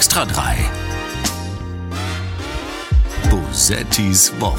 Extra 3. Bosettis Woche.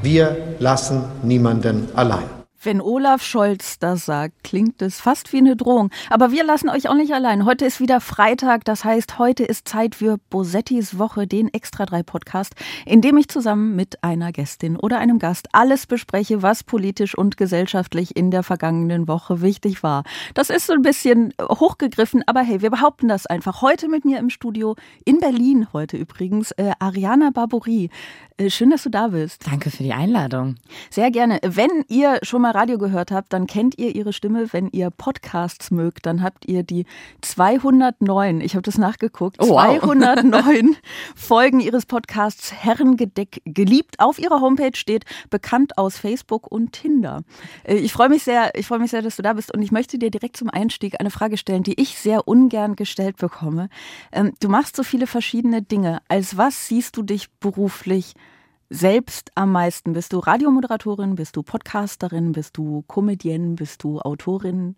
Wir lassen niemanden allein. Wenn Olaf Scholz das sagt, klingt es fast wie eine Drohung. Aber wir lassen euch auch nicht allein. Heute ist wieder Freitag. Das heißt, heute ist Zeit für Bosettis Woche, den Extra 3 Podcast, in dem ich zusammen mit einer Gästin oder einem Gast alles bespreche, was politisch und gesellschaftlich in der vergangenen Woche wichtig war. Das ist so ein bisschen hochgegriffen, aber hey, wir behaupten das einfach. Heute mit mir im Studio in Berlin, heute übrigens, äh, Ariana Barbouri. Äh, schön, dass du da bist. Danke für die Einladung. Sehr gerne. Wenn ihr schon mal Radio gehört habt, dann kennt ihr ihre Stimme. Wenn ihr Podcasts mögt, dann habt ihr die 209, ich habe das nachgeguckt, oh, wow. 209 Folgen ihres Podcasts Herrengedeck geliebt. Auf ihrer Homepage steht bekannt aus Facebook und Tinder. Äh, ich freue mich sehr, ich freue mich sehr, dass du da bist und ich möchte dir direkt zum Einstieg eine Frage stellen, die ich sehr ungern gestellt bekomme. Ähm, du machst so viele verschiedene Dinge. Als was siehst du dich beruflich? Selbst am meisten? Bist du Radiomoderatorin, bist du Podcasterin, bist du Comedienne, bist du Autorin?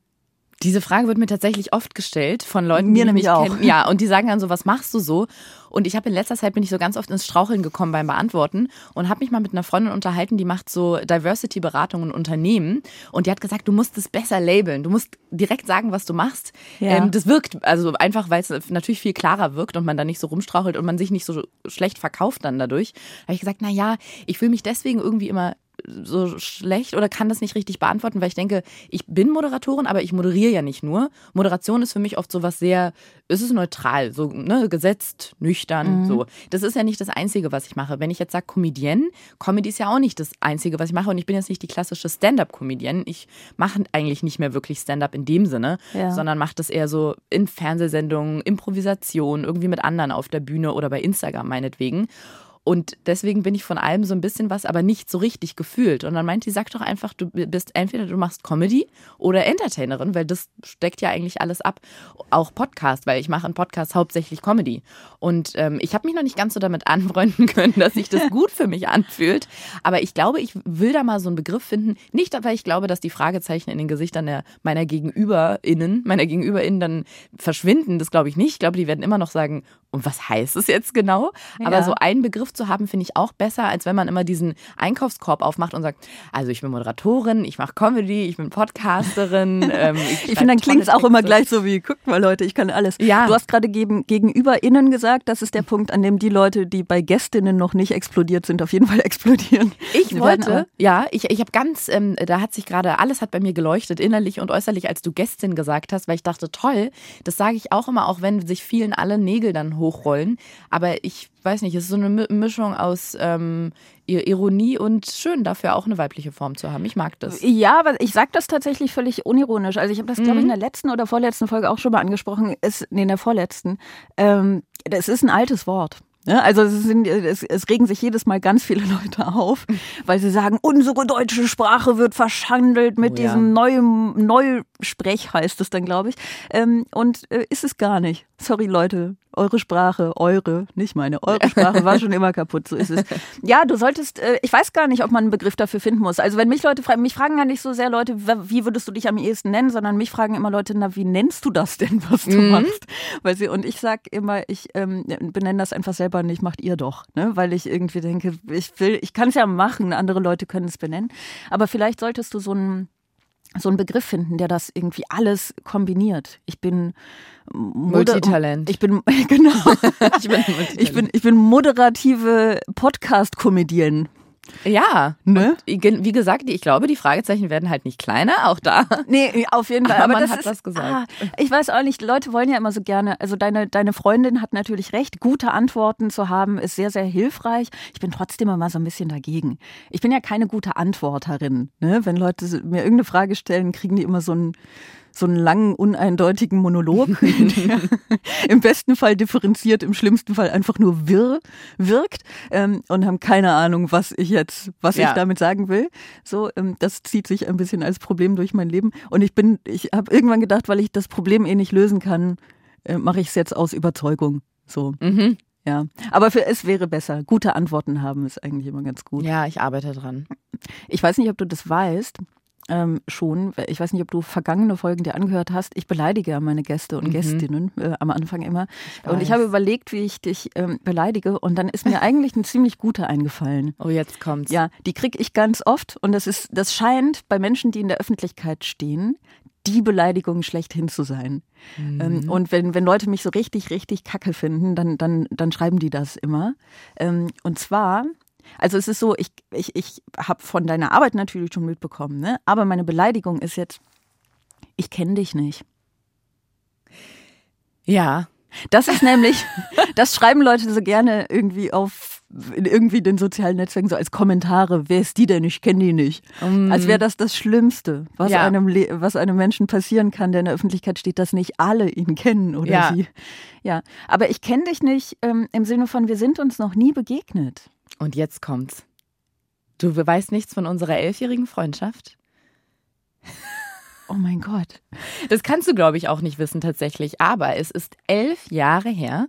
Diese Frage wird mir tatsächlich oft gestellt von Leuten, mir die nämlich mich auch. kennen. Ja, und die sagen dann so, was machst du so? Und ich habe in letzter Zeit bin ich so ganz oft ins Straucheln gekommen beim Beantworten und habe mich mal mit einer Freundin unterhalten, die macht so Diversity-Beratung in Unternehmen und die hat gesagt, du musst es besser labeln, du musst direkt sagen, was du machst. Ja. Ähm, das wirkt, also einfach, weil es natürlich viel klarer wirkt und man da nicht so rumstrauchelt und man sich nicht so schlecht verkauft dann dadurch. habe ich gesagt, na ja, ich fühle mich deswegen irgendwie immer so schlecht oder kann das nicht richtig beantworten, weil ich denke, ich bin Moderatorin, aber ich moderiere ja nicht nur. Moderation ist für mich oft so was sehr, es ist neutral, so ne, gesetzt, nüchtern, mhm. so. Das ist ja nicht das Einzige, was ich mache. Wenn ich jetzt sage Comedienne, Comedy ist ja auch nicht das Einzige, was ich mache und ich bin jetzt nicht die klassische Stand-up-Comedienne. Ich mache eigentlich nicht mehr wirklich Stand-up in dem Sinne, ja. sondern mache das eher so in Fernsehsendungen, Improvisation, irgendwie mit anderen auf der Bühne oder bei Instagram meinetwegen. Und deswegen bin ich von allem so ein bisschen was, aber nicht so richtig gefühlt. Und dann meint die, sag doch einfach, du bist entweder du machst Comedy oder Entertainerin, weil das steckt ja eigentlich alles ab. Auch Podcast, weil ich mache einen Podcast hauptsächlich Comedy. Und ähm, ich habe mich noch nicht ganz so damit anfreunden können, dass sich das gut für mich anfühlt. Aber ich glaube, ich will da mal so einen Begriff finden. Nicht, weil ich glaube, dass die Fragezeichen in den Gesichtern der, meiner GegenüberInnen, meiner GegenüberInnen dann verschwinden. Das glaube ich nicht. Ich glaube, die werden immer noch sagen, und was heißt es jetzt genau? Ja. Aber so einen Begriff zu haben, finde ich auch besser, als wenn man immer diesen Einkaufskorb aufmacht und sagt, also ich bin Moderatorin, ich mache Comedy, ich bin Podcasterin. ähm, ich, ich finde, dann klingt es auch immer gleich so wie, guck mal Leute, ich kann alles. Ja. Du hast gerade gegen, GegenüberInnen gesagt, das ist der Punkt, an dem die Leute, die bei Gästinnen noch nicht explodiert sind, auf jeden Fall explodieren. Ich Wir wollte, ja, ich, ich habe ganz, ähm, da hat sich gerade, alles hat bei mir geleuchtet, innerlich und äußerlich, als du Gästin gesagt hast, weil ich dachte, toll, das sage ich auch immer, auch wenn sich vielen alle Nägel dann hochrollen. Aber ich weiß nicht, es ist so eine Mischung aus ähm, Ironie und schön dafür auch eine weibliche Form zu haben. Ich mag das. Ja, aber ich sage das tatsächlich völlig unironisch. Also ich habe das, glaube ich, in mhm. der letzten oder vorletzten Folge auch schon mal angesprochen. Ist, nee, in der vorletzten. Ähm, das ist ein altes Wort. Ja, also es, sind, es, es, regen sich jedes Mal ganz viele Leute auf, weil sie sagen, unsere deutsche Sprache wird verschandelt mit oh, diesem ja. neuen Neusprech, heißt es dann, glaube ich. Ähm, und äh, ist es gar nicht. Sorry, Leute, eure Sprache, eure, nicht meine, eure Sprache war schon immer kaputt, so ist es. Ja, du solltest, äh, ich weiß gar nicht, ob man einen Begriff dafür finden muss. Also wenn mich Leute fragen, mich fragen gar nicht so sehr Leute, wie würdest du dich am ehesten nennen, sondern mich fragen immer Leute, na, wie nennst du das denn, was du mhm. machst? Weil sie, und ich sag immer, ich ähm, benenne das einfach selber nicht, macht ihr doch, ne? Weil ich irgendwie denke, ich will, ich kann es ja machen, andere Leute können es benennen. Aber vielleicht solltest du so einen so einen Begriff finden, der das irgendwie alles kombiniert. Ich bin Multitalent. Ich bin genau. ich, bin ich bin ich bin moderative Podcast-Comedienne. Ja, ne? wie gesagt, ich glaube, die Fragezeichen werden halt nicht kleiner, auch da. Nee, auf jeden Fall. Aber, aber man hat ist, was gesagt. Ah, ich weiß auch nicht, Leute wollen ja immer so gerne, also deine, deine Freundin hat natürlich recht, gute Antworten zu haben, ist sehr, sehr hilfreich. Ich bin trotzdem immer so ein bisschen dagegen. Ich bin ja keine gute Antworterin. Ne? Wenn Leute mir irgendeine Frage stellen, kriegen die immer so ein so einen langen, uneindeutigen Monolog, der im besten Fall differenziert, im schlimmsten Fall einfach nur wirr wirkt ähm, und haben keine Ahnung, was ich jetzt, was ja. ich damit sagen will. So, ähm, das zieht sich ein bisschen als Problem durch mein Leben. Und ich bin, ich habe irgendwann gedacht, weil ich das Problem eh nicht lösen kann, äh, mache ich es jetzt aus Überzeugung. So. Mhm. Ja, aber für es wäre besser. Gute Antworten haben ist eigentlich immer ganz gut. Ja, ich arbeite dran. Ich weiß nicht, ob du das weißt. Ähm, schon. Ich weiß nicht, ob du vergangene Folgen dir angehört hast. Ich beleidige ja meine Gäste und Mhm. Gästinnen äh, am Anfang immer. Ich und ich habe überlegt, wie ich dich ähm, beleidige. Und dann ist mir eigentlich eine ziemlich gute eingefallen. Oh, jetzt kommt's. Ja, die kriege ich ganz oft. Und das ist, das scheint bei Menschen, die in der Öffentlichkeit stehen, die Beleidigung schlechthin zu sein. Ähm, und wenn, wenn Leute mich so richtig, richtig kacke finden, dann, dann, dann schreiben die das immer. Ähm, und zwar, also es ist so, ich, ich, ich habe von deiner Arbeit natürlich schon mitbekommen, ne? aber meine Beleidigung ist jetzt, ich kenne dich nicht. Ja. Das ist nämlich, das schreiben Leute so gerne irgendwie auf in irgendwie den sozialen Netzwerken so als Kommentare. Wer ist die denn? Ich kenne die nicht. Als wäre das das Schlimmste, was Ja. einem Le- was einem Menschen passieren kann, der in der Öffentlichkeit steht, dass nicht alle ihn kennen oder Ja. sie. Ja, aber ich kenne dich nicht ähm, im Sinne von wir sind uns noch nie begegnet. Und jetzt kommt's. Du weißt nichts von unserer elfjährigen Freundschaft? Oh mein Gott. Das kannst du, glaube ich, auch nicht wissen tatsächlich. Aber es ist elf Jahre her.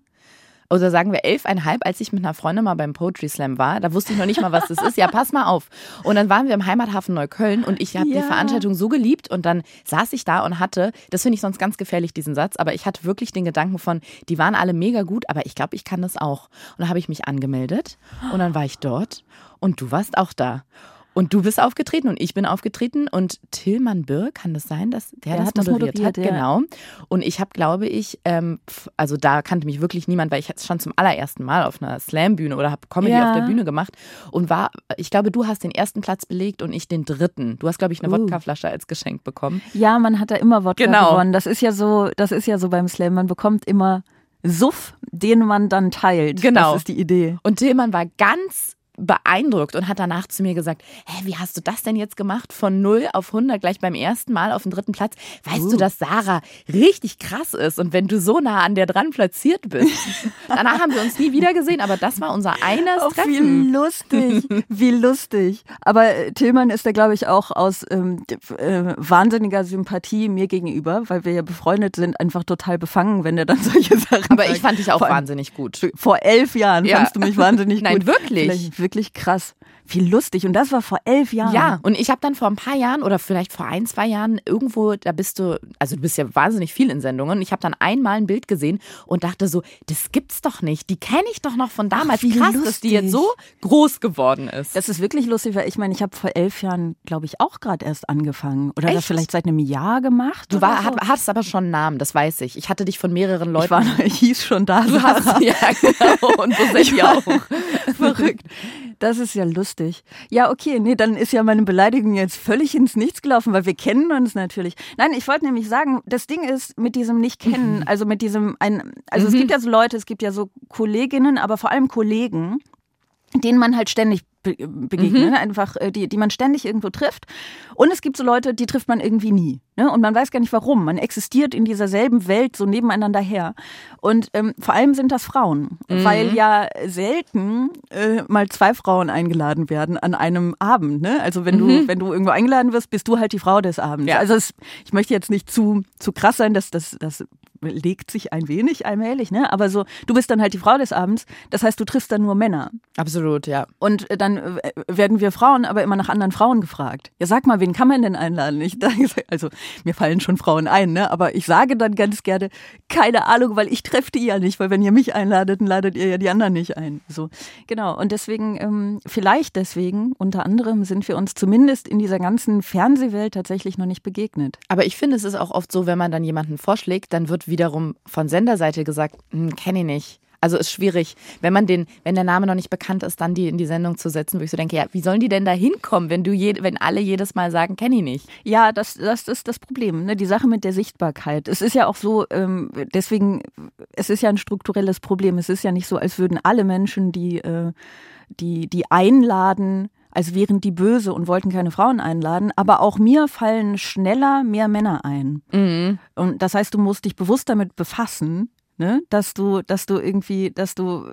Oder sagen wir elfeinhalb, als ich mit einer Freundin mal beim Poetry Slam war. Da wusste ich noch nicht mal, was das ist. Ja, pass mal auf. Und dann waren wir im Heimathafen Neukölln und ich habe Ja. die Veranstaltung so geliebt. Und dann saß ich da und hatte, das finde ich sonst ganz gefährlich, diesen Satz, aber ich hatte wirklich den Gedanken von, die waren alle mega gut, aber ich glaube, ich kann das auch. Und dann habe ich mich angemeldet und dann war ich dort und du warst auch da. Und du bist aufgetreten und ich bin aufgetreten und Tillmann Birk, kann das sein, dass der, Der das hat das moderiert, hat? moderiert, ja. Genau. Und ich habe, glaube ich, ähm, also da kannte mich wirklich niemand, weil ich stand zum allerersten Mal auf einer Slam-Bühne oder habe Comedy Ja. auf der Bühne gemacht und war, ich glaube, du hast den ersten Platz belegt und ich den dritten. Du hast, glaube ich, eine Uh. Wodkaflasche als Geschenk bekommen. Ja, man hat da immer Wodka Genau. gewonnen. Das ist ja so, das ist ja so beim Slam. Man bekommt immer Suff, den man dann teilt. Genau. Das ist die Idee. Und Tillmann war ganz beeindruckt und hat danach zu mir gesagt, hä, wie hast du das denn jetzt gemacht? Von 0 auf 100 gleich beim ersten Mal auf den dritten Platz. Weißt du, dass Sarah richtig krass ist und wenn du so nah an der dran platziert bist. danach haben wir uns nie wieder gesehen, aber das war unser eines Oh, Treffen. wie lustig, wie lustig. Aber äh, Tillmann ist da, glaube ich, auch aus ähm, äh, wahnsinniger Sympathie mir gegenüber, weil wir ja befreundet sind, einfach total befangen, wenn er dann solche Sachen Aber sagt. ich fand dich auch Vor wahnsinnig gut. Vor elf Jahren Ja. fandst du mich wahnsinnig Nein, gut. wirklich. Vielleicht wirklich krass. Wie lustig. Und das war vor elf Jahren. Ja, und ich habe dann vor ein paar Jahren oder vielleicht vor ein, zwei Jahren irgendwo, da bist du, also du bist ja wahnsinnig viel in Sendungen. Ich habe dann einmal ein Bild gesehen und dachte so, das gibt's doch nicht. Die kenne ich doch noch von damals. wie Krass, dass die lustig. jetzt so groß geworden ist. Das ist wirklich lustig, weil ich meine, ich habe vor elf Jahren, glaube ich, auch gerade erst angefangen. Oder das Echt? vielleicht seit einem Jahr gemacht. du war, so. hattest aber schon einen Namen, das weiß ich. Ich hatte dich von mehreren Leuten. ich, war, ich hieß schon da. du hast, ja, genau. Und Bosetti auch. Verrückt. Das ist ja lustig. Ja, okay, nee, dann ist ja meine Beleidigung jetzt völlig ins Nichts gelaufen, weil wir kennen uns natürlich. Nein, ich wollte nämlich sagen, das Ding ist mit diesem Nicht-Kennen, also mit diesem, ein, also es gibt ja so Leute, es gibt ja so Kolleginnen, aber vor allem Kollegen, denen man halt ständig be begegnet, ne? einfach äh, die, die man ständig irgendwo trifft. Und es gibt so Leute, die trifft man irgendwie nie. Ne? Und man weiß gar nicht warum. Man existiert in dieser selben Welt so nebeneinander her. Und ähm, vor allem sind das Frauen, weil ja selten äh, mal zwei Frauen eingeladen werden an einem Abend. Ne? Also wenn du wenn du irgendwo eingeladen wirst, bist du halt die Frau des Abends. Ja. Also es, ich möchte jetzt nicht zu zu krass sein, dass das das legt sich ein wenig allmählich, ne? Aber so, du bist dann halt die Frau des Abends. Das heißt, du triffst dann nur Männer. Absolut, ja. Und äh, dann äh, werden wir Frauen aber immer nach anderen Frauen gefragt. Ja, sag mal, wen kann man denn einladen? Ich, also, mir fallen schon Frauen ein, ne? Aber ich sage dann ganz gerne, keine Ahnung, weil ich treffe die ja nicht, weil wenn ihr mich einladet, dann ladet ihr ja die anderen nicht ein. So, genau. Und deswegen, ähm, vielleicht deswegen, unter anderem, sind wir uns zumindest in dieser ganzen Fernsehwelt tatsächlich noch nicht begegnet. Aber ich finde, es ist auch oft so, wenn man dann jemanden vorschlägt, dann wird wiederum von Senderseite gesagt, hm, kenne ich nicht. Also ist schwierig, wenn man den, wenn der Name noch nicht bekannt ist, dann die in die Sendung zu setzen, wo ich so denke, ja, wie sollen die denn da hinkommen, wenn du je, wenn alle jedes Mal sagen, kenne ich nicht? Ja, das, das ist das Problem, ne? die Sache mit der Sichtbarkeit. Es ist ja auch so, ähm, deswegen, es ist ja ein strukturelles Problem. Es ist ja nicht so, als würden alle Menschen, die, äh, die, die einladen, als wären die böse und wollten keine Frauen einladen. Aber auch mir fallen schneller mehr Männer ein. Und das heißt, du musst dich bewusst damit befassen, ne, dass du, dass du irgendwie, dass du,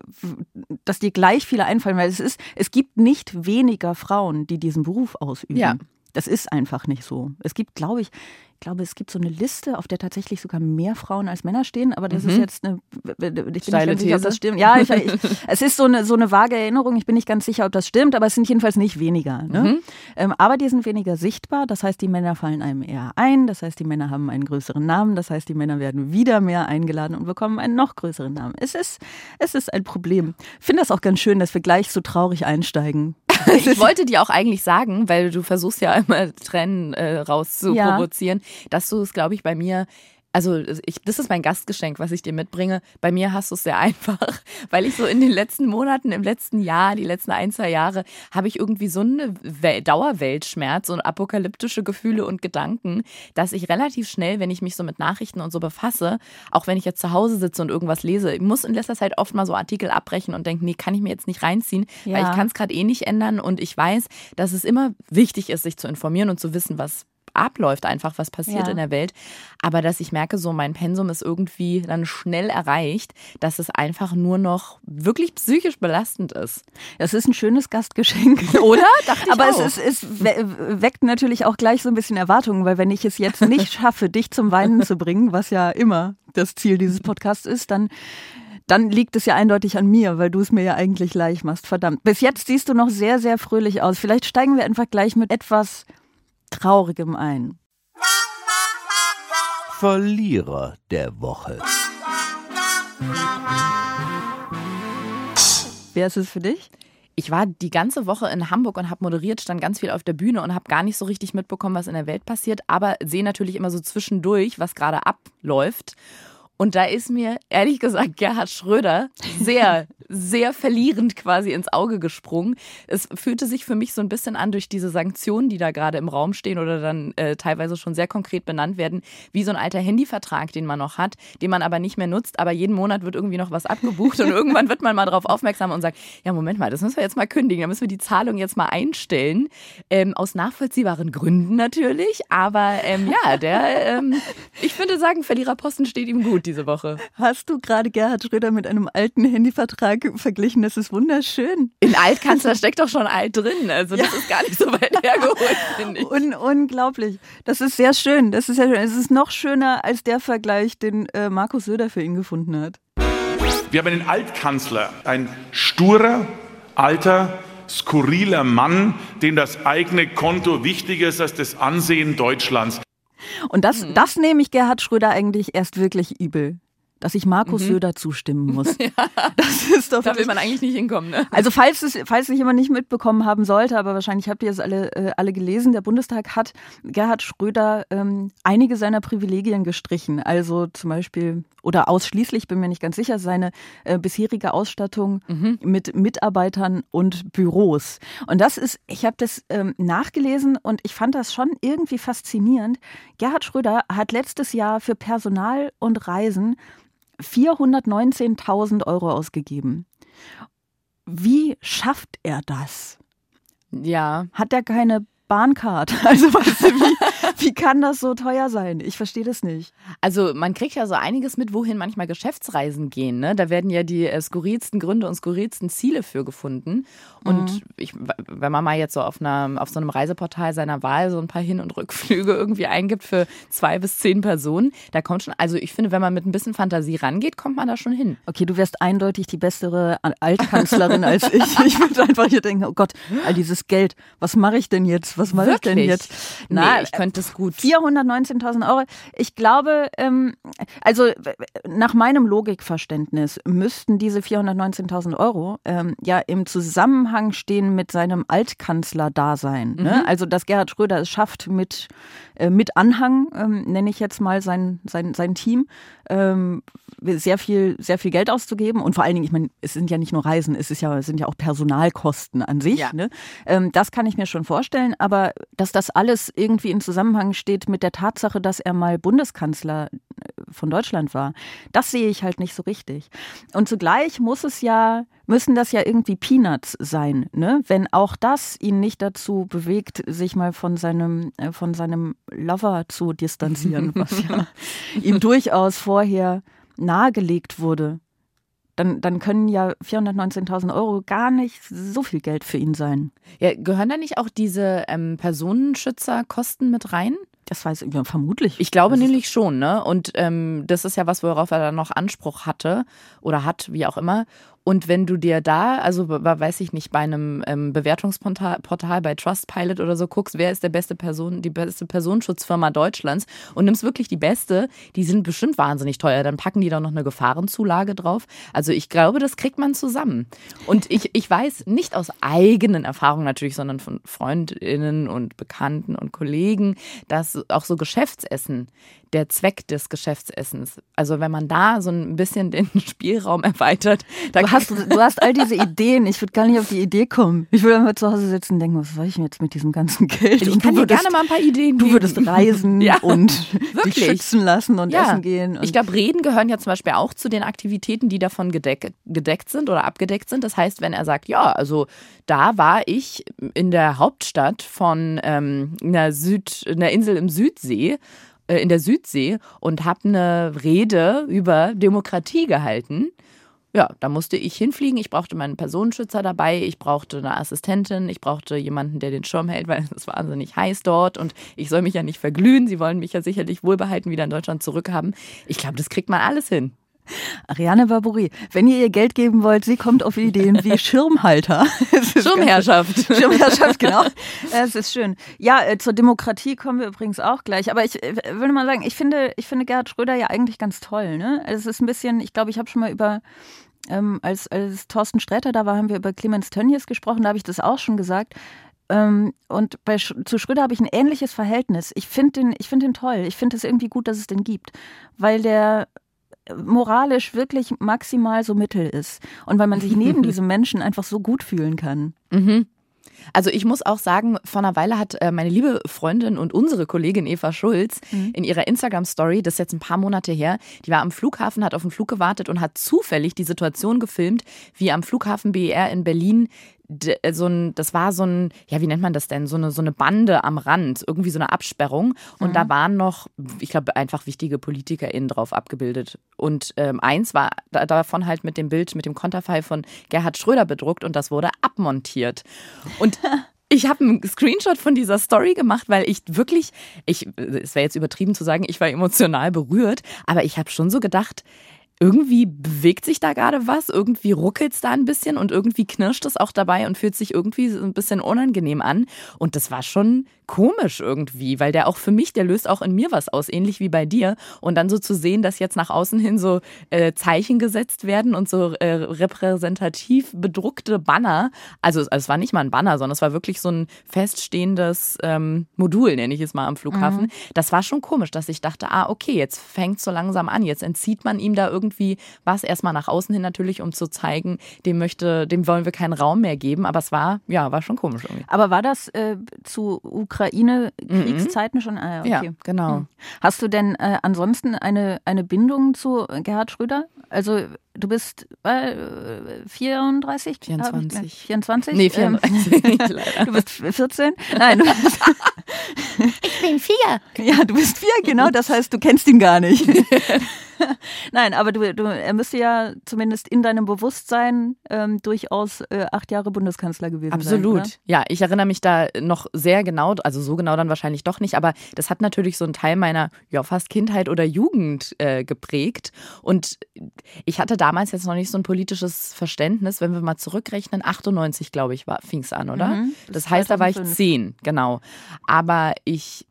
dass dir gleich viele einfallen, weil es ist, es gibt nicht weniger Frauen, die diesen Beruf ausüben. Ja. Das ist einfach nicht so. Es gibt, glaube ich, ich glaube, es gibt so eine Liste, auf der tatsächlich sogar mehr Frauen als Männer stehen, aber das Mhm. ist jetzt eine, ich bin Steile nicht sicher, ob das stimmt. Ja, ich, ich, es ist so eine, so eine vage Erinnerung, ich bin nicht ganz sicher, ob das stimmt, aber es sind jedenfalls nicht weniger. Ne? Mhm. Ähm, aber die sind weniger sichtbar, das heißt, die Männer fallen einem eher ein, das heißt, die Männer haben einen größeren Namen, das heißt, die Männer werden wieder mehr eingeladen und bekommen einen noch größeren Namen. Es ist, es ist ein Problem. Ich finde das auch ganz schön, dass wir gleich so traurig einsteigen. Ich wollte dir auch eigentlich sagen, weil du versuchst ja immer Tränen äh, rauszuprovozieren, dass du es, glaube ich, bei mir. Also ich, das ist mein Gastgeschenk, was ich dir mitbringe. Bei mir hast du es sehr einfach, weil ich so in den letzten Monaten, im letzten Jahr, die letzten ein, zwei Jahre, habe ich irgendwie so eine Wel Dauerweltschmerz und apokalyptische Gefühle und Gedanken, dass ich relativ schnell, wenn ich mich so mit Nachrichten und so befasse, auch wenn ich jetzt zu Hause sitze und irgendwas lese, ich muss in letzter Zeit oft mal so Artikel abbrechen und denke, nee, kann ich mir jetzt nicht reinziehen, weil Ja. ich kann es gerade eh nicht ändern und ich weiß, dass es immer wichtig ist, sich zu informieren und zu wissen, was abläuft, einfach was passiert Ja. in der Welt. Aber dass ich merke, so mein Pensum ist irgendwie dann schnell erreicht, dass es einfach nur noch wirklich psychisch belastend ist. Das ist ein schönes Gastgeschenk. Oder? Aber es, ist, es we- weckt natürlich auch gleich so ein bisschen Erwartungen, weil wenn ich es jetzt nicht schaffe, dich zum Weinen zu bringen, was ja immer das Ziel dieses Podcasts ist, dann dann liegt es ja eindeutig an mir, weil du es mir ja eigentlich leicht machst. Verdammt. Bis jetzt siehst du noch sehr, sehr fröhlich aus. Vielleicht steigen wir einfach gleich mit etwas Traurigem ein. Verlierer der Woche. Wer ist es für dich? Ich war die ganze Woche in Hamburg und habe moderiert, stand ganz viel auf der Bühne und habe gar nicht so richtig mitbekommen, was in der Welt passiert, aber sehe natürlich immer so zwischendurch, was gerade abläuft. Und da ist mir ehrlich gesagt Gerhard Schröder sehr, sehr verlierend quasi ins Auge gesprungen. Es fühlte sich für mich so ein bisschen an durch diese Sanktionen, die da gerade im Raum stehen oder dann äh, teilweise schon sehr konkret benannt werden, wie so ein alter Handyvertrag, den man noch hat, den man aber nicht mehr nutzt. Aber jeden Monat wird irgendwie noch was abgebucht und irgendwann wird man mal darauf aufmerksam und sagt, ja, Moment mal, das müssen wir jetzt mal kündigen, da müssen wir die Zahlung jetzt mal einstellen. Ähm, aus nachvollziehbaren Gründen natürlich, aber ähm, ja, der, ähm, ich würde sagen, Verliererposten steht ihm gut diese Woche. Hast du gerade Gerhard Schröder mit einem alten Handyvertrag verglichen? Das ist wunderschön. In Altkanzler steckt doch schon alt drin, also das ist gar nicht so weit hergeholt, finde ich. Un unglaublich. Das ist sehr schön. Das ist sehr schön. Es ist noch schöner als der Vergleich, den äh, Markus Söder für ihn gefunden hat. Wir haben einen Altkanzler, ein sturer, alter, skurriler Mann, dem das eigene Konto wichtiger ist als das Ansehen Deutschlands. Und das, Mhm. das nehme ich Gerhard Schröder eigentlich erst wirklich übel. Dass ich Markus Söder zustimmen muss. Das ist doch Mhm. Da will man eigentlich nicht hinkommen, ne? Also falls es, falls es jemand nicht mitbekommen haben sollte, aber wahrscheinlich habt ihr es alle, äh, alle gelesen, der Bundestag hat Gerhard Schröder ähm, einige seiner Privilegien gestrichen. Also zum Beispiel oder ausschließlich, bin mir nicht ganz sicher, seine äh, bisherige Ausstattung mit Mitarbeitern und Büros. Und das ist, ich habe das ähm, nachgelesen und ich fand das schon irgendwie faszinierend. Gerhard Schröder hat letztes Jahr für Personal und Reisen 419.000 Euro ausgegeben. Wie schafft er das? Ja, Hat er keine Bahncard? Also weißt du, wie, wie kann das so teuer sein? Ich verstehe das nicht. also man kriegt ja so einiges mit, wohin manchmal Geschäftsreisen gehen. Ne? Da werden ja die äh, skurrilsten Gründe und skurrilsten Ziele für gefunden. Und ich, wenn man mal jetzt so auf, einer, auf so einem Reiseportal seiner Wahl so ein paar Hin- und Rückflüge irgendwie eingibt für zwei bis zehn Personen, da kommt schon, also ich finde, wenn man mit ein bisschen Fantasie rangeht, kommt man da schon hin. Okay, du wärst eindeutig die bessere Altkanzlerin als ich. Ich würde einfach hier denken, oh Gott, all dieses Geld, was mache ich denn jetzt? Was mache ich denn jetzt? nee, ich könnte es gut. 419.000 Euro. Ich glaube, ähm, also nach meinem Logikverständnis müssten diese 419.000 Euro ähm, ja im Zusammenhang stehen mit seinem Altkanzler-Dasein. Ne? Also, dass Gerhard Schröder es schafft, mit, äh, mit Anhang, ähm, nenne ich jetzt mal sein, sein, sein Team, ähm, sehr viel, sehr viel Geld auszugeben. Und vor allen Dingen, ich meine, es sind ja nicht nur Reisen, es ist ja, es sind ja auch Personalkosten an sich. Ja. Ne? Ähm, das kann ich mir schon vorstellen, aber dass das alles irgendwie in Zusammenhang steht mit der Tatsache, dass er mal Bundeskanzler äh, von Deutschland war, das sehe ich halt nicht so richtig. Und zugleich muss es ja, müssen das ja irgendwie Peanuts sein, ne? Wenn auch das ihn nicht dazu bewegt, sich mal von seinem, äh, von seinem Lover zu distanzieren, was ja ihm durchaus vorher nahegelegt wurde. Dann, dann können ja 419.000 Euro gar nicht so viel Geld für ihn sein. Ja, gehören da nicht auch diese ähm, Personenschützerkosten mit rein? Das weiß ich ja, vermutlich. Ich glaube Das nämlich schon, ne? Und ähm, das ist ja was, worauf er dann noch Anspruch hatte oder hat, wie auch immer. Und wenn du dir da, also weiß ich nicht, bei einem ähm, Bewertungsportal Portal, bei Trustpilot oder so guckst, wer ist der beste Person, die beste Personenschutzfirma Deutschlands und nimmst wirklich die beste, die sind bestimmt wahnsinnig teuer. Dann packen die da noch eine Gefahrenzulage drauf. Also ich glaube, das kriegt man zusammen. Und ich, ich weiß nicht aus eigenen Erfahrungen natürlich, sondern von FreundInnen und Bekannten und Kollegen, dass auch so Geschäftsessen der Zweck des Geschäftsessens. Also wenn man da so ein bisschen den Spielraum erweitert, da Du hast, du hast all diese Ideen. Ich würde gar nicht auf die Idee kommen. Ich würde einfach zu Hause sitzen und denken, was soll ich denn jetzt mit diesem ganzen Geld? ich und kann du dir würdest, gerne mal ein paar Ideen du geben. würdest reisen Ja, und wirklich. dich schützen lassen und essen gehen. Und ich glaube, Reden gehören ja zum Beispiel auch zu den Aktivitäten, die davon gedeck, gedeckt sind oder abgedeckt sind. Das heißt, wenn er sagt, ja, also da war ich in der Hauptstadt von ähm, einer, Süd, einer Insel im Südsee, äh, in der Südsee und habe eine Rede über Demokratie gehalten. Ja, da musste ich hinfliegen. Ich brauchte meinen Personenschützer dabei. Ich brauchte eine Assistentin. Ich brauchte jemanden, der den Schirm hält, weil es wahnsinnig heiß dort und ich soll mich ja nicht verglühen. Sie wollen mich ja sicherlich wohlbehalten wieder in Deutschland zurückhaben. Ich glaube, das kriegt man alles hin. Ariane Barbouri, wenn ihr ihr Geld geben wollt, sie kommt auf Ideen wie Schirmhalter. Schirmherrschaft. Schirmherrschaft, genau. Es ist schön. Ja, äh, zur Demokratie kommen wir übrigens auch gleich. Aber ich äh, würde mal sagen, ich finde, ich finde Gerhard Schröder ja eigentlich ganz toll. Ne? Es ist ein bisschen, ich glaube, ich habe schon mal über ähm, als, als Thorsten Sträter da war, haben wir über Clemens Tönnies gesprochen, da habe ich das auch schon gesagt. Ähm, und bei, zu Schröder habe ich ein ähnliches Verhältnis. Ich finde den, ich finde den toll. Ich finde es irgendwie gut, dass es den gibt. Weil der moralisch wirklich maximal so mittel ist. Und weil man sich neben diesem Menschen einfach so gut fühlen kann. Also ich muss auch sagen, vor einer Weile hat äh, meine liebe Freundin und unsere Kollegin Eva Schulz in ihrer Instagram-Story, das ist jetzt ein paar Monate her, die war am Flughafen, hat auf den Flug gewartet und hat zufällig die Situation gefilmt, wie am Flughafen BER in Berlin so ein, das war so ein, ja, wie nennt man das denn? So eine, so eine Bande am Rand, irgendwie so eine Absperrung. Und da waren noch, ich glaube, einfach wichtige PolitikerInnen drauf abgebildet. Und ähm, eins war da, davon halt mit dem Bild, mit dem Konterfei von Gerhard Schröder bedruckt und das wurde abmontiert. Und ich habe einen Screenshot von dieser Story gemacht, weil ich wirklich, ich, es wäre jetzt übertrieben zu sagen, ich war emotional berührt, aber ich habe schon so gedacht, irgendwie bewegt sich da gerade was, irgendwie ruckelt es da ein bisschen und irgendwie knirscht es auch dabei und fühlt sich irgendwie so ein bisschen unangenehm an. Und das war schon komisch irgendwie, weil der auch für mich, der löst auch in mir was aus, ähnlich wie bei dir. Und dann so zu sehen, dass jetzt nach außen hin so äh, Zeichen gesetzt werden und so äh, repräsentativ bedruckte Banner. Also, also es war nicht mal ein Banner, sondern es war wirklich so ein feststehendes ähm, Modul, nenne ich es mal am Flughafen. Das war schon komisch, dass ich dachte, ah, okay, jetzt fängt so langsam an. Jetzt entzieht man ihm da irgendwie was erstmal nach außen hin natürlich, um zu zeigen, dem möchte, dem wollen wir keinen Raum mehr geben. Aber es war, ja, war schon komisch irgendwie. Aber war das äh, zu Ukraine-Kriegszeiten schon? Ah, okay. Ja, genau. Hast du denn äh, ansonsten eine, eine Bindung zu Gerhard Schröder? Also du bist äh, 34? 24. 24? Nee, Ähm, 34. leider. Du bist 14? Nein, du bist, Ich bin vier. ja, du bist vier, genau. Das heißt, du kennst ihn gar nicht. Nein, aber du, du, er müsste ja zumindest in deinem Bewusstsein ähm, durchaus äh, acht Jahre Bundeskanzler gewesen sein. Absolut. Ja, ich erinnere mich da noch sehr genau, also so genau dann wahrscheinlich doch nicht, aber das hat natürlich so einen Teil meiner ja fast Kindheit oder Jugend äh, geprägt. Und ich hatte damals jetzt noch nicht so ein politisches Verständnis, wenn wir mal zurückrechnen, 98, glaube ich, fing es an, oder? Mhm, das heißt, da war ich 2005. zehn, genau. Aber ich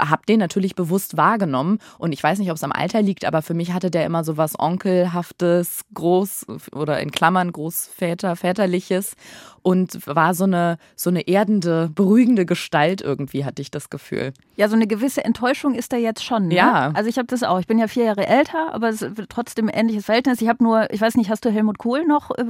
habe den natürlich bewusst wahrgenommen und ich weiß nicht, ob es am Alter liegt, aber für mich hatte der immer so was Onkelhaftes, groß oder in Klammern Großväter, väterliches und war so eine, so eine erdende, beruhigende Gestalt irgendwie, hatte ich das Gefühl. Ja, so eine gewisse Enttäuschung ist da jetzt schon. Ne? Ja. Also ich habe das auch. Ich bin ja vier Jahre älter, aber es ist trotzdem ein ähnliches Verhältnis. Ich habe nur, ich weiß nicht, hast du Helmut Kohl noch äh,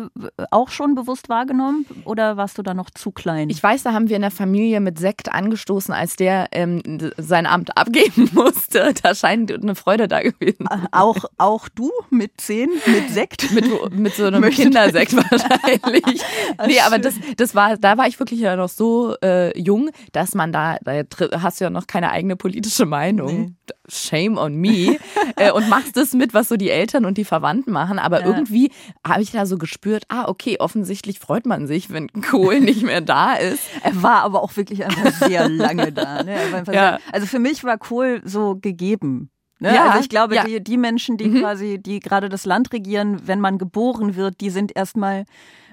auch schon bewusst wahrgenommen oder warst du da noch zu klein? Ich weiß, da haben wir in der Familie mit Sekt angestoßen, als der ähm, sein Amt abgeben musste. Da scheint eine Freude da gewesen. auch, auch du mit zehn, mit Sekt? Mit, mit so einem Kindersekt wahrscheinlich. nee, aber das, das war, da war ich wirklich ja noch so äh, jung, dass man da, da hast du ja noch keine eigene politische Meinung. Shame on me. äh, und machst das mit, was so die Eltern und die Verwandten machen. Aber Ja. irgendwie habe ich da so gespürt, ah, okay, offensichtlich freut man sich, wenn Kohl nicht mehr da ist. Er war aber auch wirklich einfach sehr lange da. Ne? Er war einfach ja. Also für mich war Kohl so gegeben. Ne? Ja, also ich glaube, ja. die, die Menschen, die mhm. quasi, die gerade das Land regieren, wenn man geboren wird, die sind erstmal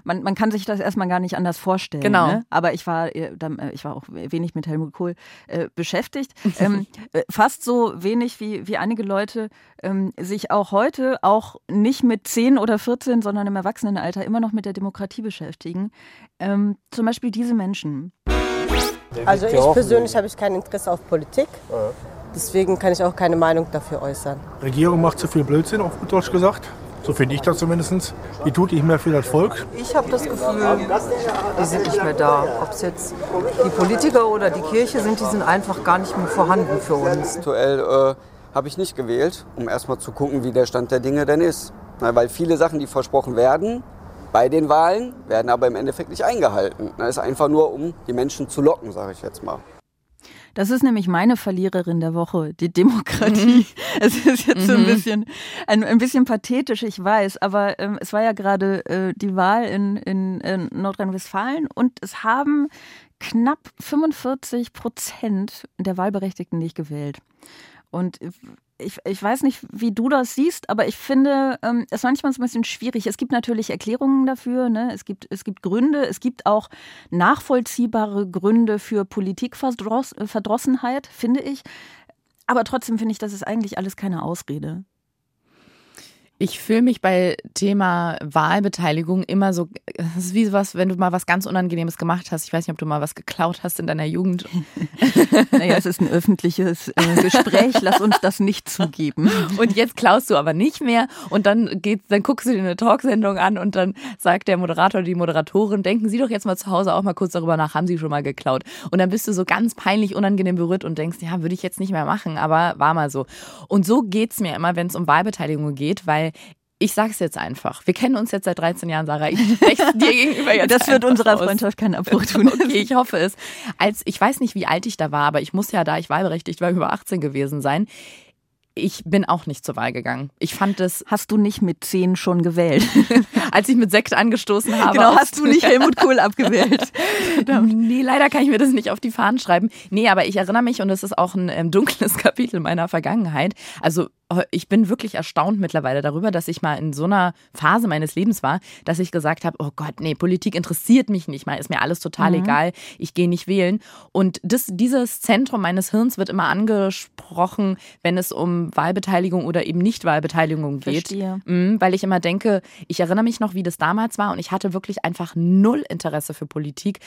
man, man kann sich das erstmal gar nicht anders vorstellen. Genau. Ne? Aber ich war, äh, äh, ich war auch wenig mit Helmut Kohl äh, beschäftigt. ähm, äh, fast so wenig wie, wie einige Leute ähm, sich auch heute auch nicht mit 10 oder 14, sondern im Erwachsenenalter immer noch mit der Demokratie beschäftigen. Ähm, zum Beispiel diese Menschen. Also ich persönlich habe ich kein Interesse auf Politik. Deswegen kann ich auch keine Meinung dafür äußern. Regierung macht zu viel Blödsinn, auf gut Deutsch gesagt. So finde ich das zumindest. Die tut nicht mehr für das Volk. Ich habe das Gefühl, die sind nicht mehr da. Ob es jetzt die Politiker oder die Kirche sind, die sind einfach gar nicht mehr vorhanden für uns. Aktuell äh, habe ich nicht gewählt, um erstmal zu gucken, wie der Stand der Dinge denn ist. Na, weil viele Sachen, die versprochen werden, bei den Wahlen, werden aber im Endeffekt nicht eingehalten. Das ist einfach nur, um die Menschen zu locken, sage ich jetzt mal. Das ist nämlich meine Verliererin der Woche, die Demokratie. Mhm. Es ist jetzt so ein mhm. bisschen, ein, ein bisschen pathetisch, ich weiß, aber ähm, es war ja gerade äh, die Wahl in, in, in Nordrhein-Westfalen und es haben knapp 45 Prozent der Wahlberechtigten nicht gewählt. Und ich, ich weiß nicht, wie du das siehst, aber ich finde ähm, es manchmal so ein bisschen schwierig. Es gibt natürlich Erklärungen dafür, ne? es, gibt, es gibt Gründe, es gibt auch nachvollziehbare Gründe für Politikverdrossenheit, finde ich. Aber trotzdem finde ich, das ist eigentlich alles keine Ausrede. Ich fühle mich bei Thema Wahlbeteiligung immer so, es ist wie was, wenn du mal was ganz Unangenehmes gemacht hast. Ich weiß nicht, ob du mal was geklaut hast in deiner Jugend. naja, es ist ein öffentliches äh, Gespräch, lass uns das nicht zugeben. Und jetzt klaust du aber nicht mehr und dann geht, dann guckst du dir eine Talksendung an und dann sagt der Moderator oder die Moderatorin, denken Sie doch jetzt mal zu Hause auch mal kurz darüber nach, haben Sie schon mal geklaut? Und dann bist du so ganz peinlich unangenehm berührt und denkst, ja, würde ich jetzt nicht mehr machen, aber war mal so. Und so geht's mir immer, wenn es um Wahlbeteiligung geht, weil ich sag's jetzt einfach. Wir kennen uns jetzt seit 13 Jahren, Sarah. Ich spreche dir gegenüber jetzt. Das wird unserer Freundschaft keinen Abbruch tun. Okay, ich hoffe es. Als ich weiß nicht, wie alt ich da war, aber ich muss ja, da ich wahlberechtigt war, über 18 gewesen sein. Ich bin auch nicht zur Wahl gegangen. Ich fand das. Hast du nicht mit zehn schon gewählt? Als ich mit Sekt angestoßen habe. Genau, hast du nicht Helmut Kohl abgewählt? nee, leider kann ich mir das nicht auf die Fahnen schreiben. Nee, aber ich erinnere mich, und das ist auch ein ähm, dunkles Kapitel meiner Vergangenheit. Also ich bin wirklich erstaunt mittlerweile darüber, dass ich mal in so einer Phase meines Lebens war, dass ich gesagt habe, oh Gott, nee, Politik interessiert mich nicht mal, ist mir alles total mhm. egal, ich gehe nicht wählen. Und das, dieses Zentrum meines Hirns wird immer angesprochen, wenn es um Wahlbeteiligung oder eben Nicht-Wahlbeteiligung geht. Verstehe. Mhm, weil ich immer denke, ich erinnere mich noch, wie das damals war und ich hatte wirklich einfach null Interesse für Politik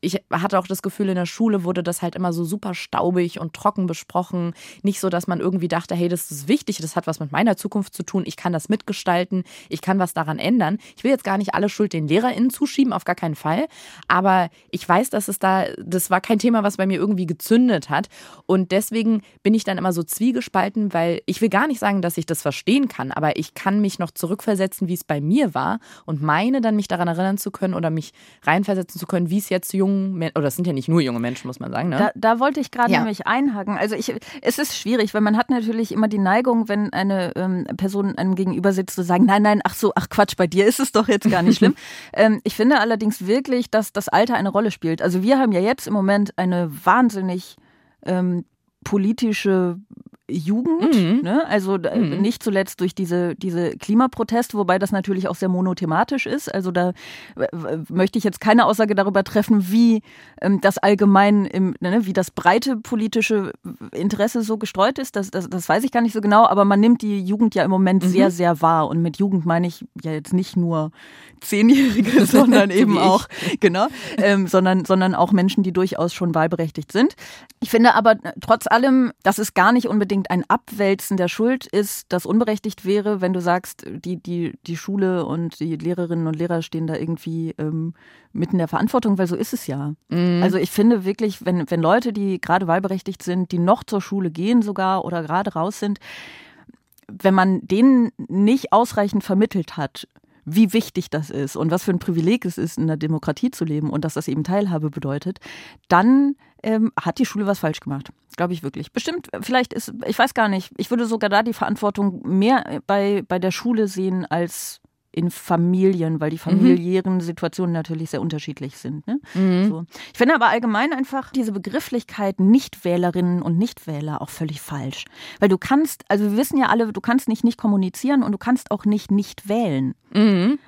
ich hatte auch das Gefühl, in der Schule wurde das halt immer so super staubig und trocken besprochen. Nicht so, dass man irgendwie dachte, hey, das ist wichtig, das hat was mit meiner Zukunft zu tun, ich kann das mitgestalten, ich kann was daran ändern. Ich will jetzt gar nicht alle Schuld den LehrerInnen zuschieben, auf gar keinen Fall. Aber ich weiß, dass es da, das war kein Thema, was bei mir irgendwie gezündet hat. Und deswegen bin ich dann immer so zwiegespalten, weil ich will gar nicht sagen, dass ich das verstehen kann, aber ich kann mich noch zurückversetzen, wie es bei mir war und meine dann mich daran erinnern zu können oder mich reinversetzen zu können, wie es jetzt jung jungen, oder es sind ja nicht nur junge Menschen, muss man sagen. Ne? Da, da wollte ich gerade ja. nämlich einhaken. Also ich, es ist schwierig, weil man hat natürlich immer die Neigung, wenn eine ähm, Person einem gegenüber sitzt, zu sagen, nein, nein, ach so, ach Quatsch, bei dir ist es doch jetzt gar nicht schlimm. ähm, ich finde allerdings wirklich, dass das Alter eine Rolle spielt. Also wir haben ja jetzt im Moment eine wahnsinnig ähm, politische Jugend, mhm. ne? also mhm. nicht zuletzt durch diese, diese Klimaproteste, wobei das natürlich auch sehr monothematisch ist. Also da möchte ich jetzt keine Aussage darüber treffen, wie ähm, das allgemein, im, ne, wie das breite politische Interesse so gestreut ist. Das, das, das weiß ich gar nicht so genau, aber man nimmt die Jugend ja im Moment mhm. sehr, sehr wahr. Und mit Jugend meine ich ja jetzt nicht nur Zehnjährige, sondern eben auch, genau, ähm, sondern, sondern auch Menschen, die durchaus schon wahlberechtigt sind. Ich finde aber äh, trotz allem, dass es gar nicht unbedingt ein Abwälzen der Schuld ist, das unberechtigt wäre, wenn du sagst, die, die, die Schule und die Lehrerinnen und Lehrer stehen da irgendwie ähm, mitten in der Verantwortung, weil so ist es ja. Mhm. Also ich finde wirklich, wenn, wenn Leute, die gerade wahlberechtigt sind, die noch zur Schule gehen sogar oder gerade raus sind, wenn man denen nicht ausreichend vermittelt hat, wie wichtig das ist und was für ein Privileg es ist, in der Demokratie zu leben und dass das eben Teilhabe bedeutet, dann ähm, hat die Schule was falsch gemacht. Glaube ich wirklich. Bestimmt, vielleicht ist, ich weiß gar nicht, ich würde sogar da die Verantwortung mehr bei, bei der Schule sehen als in Familien, weil die familiären Situationen natürlich sehr unterschiedlich sind. Ne? So. Ich finde aber allgemein einfach diese Begrifflichkeit Nichtwählerinnen und Nichtwähler auch völlig falsch. Weil du kannst, also wir wissen ja alle, du kannst nicht nicht kommunizieren und du kannst auch nicht nicht wählen.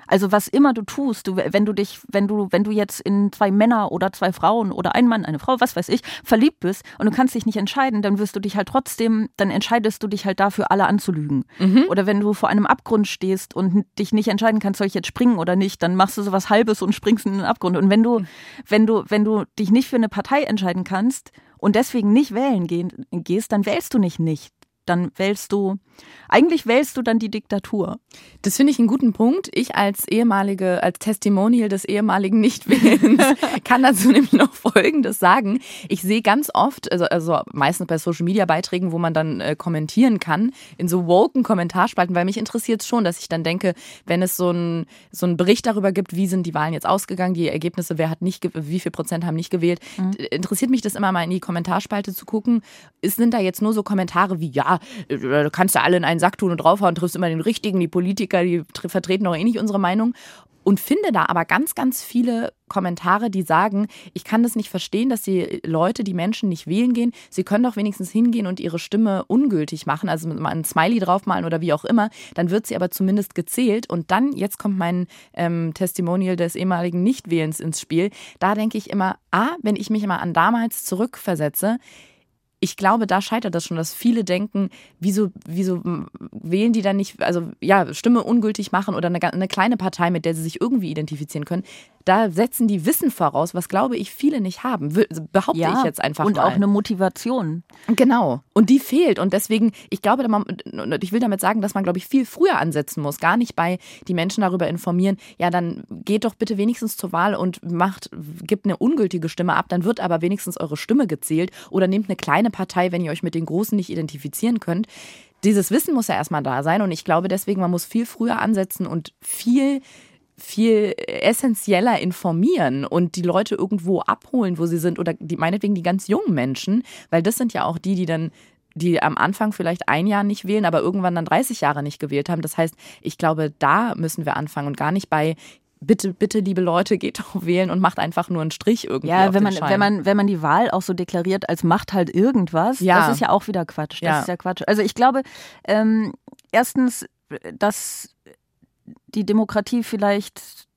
Also was immer du tust, du, wenn du dich, wenn du, wenn du jetzt in zwei Männer oder zwei Frauen oder ein Mann, eine Frau, was weiß ich, verliebt bist und du kannst dich nicht entscheiden, dann wirst du dich halt trotzdem, dann entscheidest du dich halt dafür, alle anzulügen. Oder wenn du vor einem Abgrund stehst und dich nicht entscheiden kannst, soll ich jetzt springen oder nicht, dann machst du sowas Halbes und springst in den Abgrund. Und wenn du, wenn du, wenn du dich nicht für eine Partei entscheiden kannst und deswegen nicht wählen gehen, gehst, dann wählst du nicht nicht. Dann wählst du, eigentlich wählst du dann die Diktatur. Das finde ich einen guten Punkt. Ich als ehemalige, als Testimonial des ehemaligen Nichtwählens kann dazu nämlich noch Folgendes sagen. Ich sehe ganz oft, also, also meistens bei Social Media Beiträgen, wo man dann äh, kommentieren kann, in so woken Kommentarspalten, weil mich interessiert es schon, dass ich dann denke, wenn es so einen so einen Bericht darüber gibt, wie sind die Wahlen jetzt ausgegangen, die Ergebnisse, wer hat nicht, wie viel Prozent haben nicht gewählt, d- interessiert mich das immer mal in die Kommentarspalte zu gucken. Es sind da jetzt nur so Kommentare wie, ja, äh, du kannst ja alle in einen Sack tun und draufhauen, triffst immer den richtigen, die Politiker, die tr- vertreten auch eh nicht unsere Meinung. Und finde da aber ganz, ganz viele Kommentare, die sagen, ich kann das nicht verstehen, dass die Leute, die Menschen nicht wählen gehen. Sie können doch wenigstens hingehen und ihre Stimme ungültig machen, also mal ein Smiley draufmalen oder wie auch immer. Dann wird sie aber zumindest gezählt. Und dann, jetzt kommt mein ähm, Testimonial des ehemaligen Nichtwählens ins Spiel. Da denke ich immer, ah, wenn ich mich immer an damals zurückversetze, ich glaube, da scheitert das schon, dass viele denken, wieso, wieso wählen die dann nicht, also ja, Stimme ungültig machen oder eine, eine kleine Partei, mit der sie sich irgendwie identifizieren können. Da setzen die Wissen voraus, was glaube ich viele nicht haben. Wür- Behaupte ich jetzt einfach und mal. auch eine Motivation. Genau. Und die fehlt. Und deswegen, ich glaube, man- und ich will damit sagen, dass man, glaube ich, viel früher ansetzen muss. Gar nicht bei die Menschen darüber informieren, ja, dann geht doch bitte wenigstens zur Wahl und macht, gibt eine ungültige Stimme ab, dann wird aber wenigstens eure Stimme gezählt oder nehmt eine kleine Partei, wenn ihr euch mit den Großen nicht identifizieren könnt. Dieses Wissen muss ja erstmal da sein und ich glaube deswegen, man muss viel früher ansetzen und viel viel essentieller informieren und die Leute irgendwo abholen, wo sie sind oder die meinetwegen die ganz jungen Menschen, weil das sind ja auch die, die dann die am Anfang vielleicht ein Jahr nicht wählen, aber irgendwann dann 30 Jahre nicht gewählt haben. Das heißt, ich glaube, da müssen wir anfangen und gar nicht bei bitte, bitte, liebe Leute, geht doch wählen und macht einfach nur einen Strich irgendwie. Ja, wenn man, Schein. wenn man, wenn man die Wahl auch so deklariert als macht halt irgendwas, Ja. das ist ja auch wieder Quatsch. Das Ja. ist ja Quatsch. Also ich glaube, ähm, erstens, dass die Demokratie vielleicht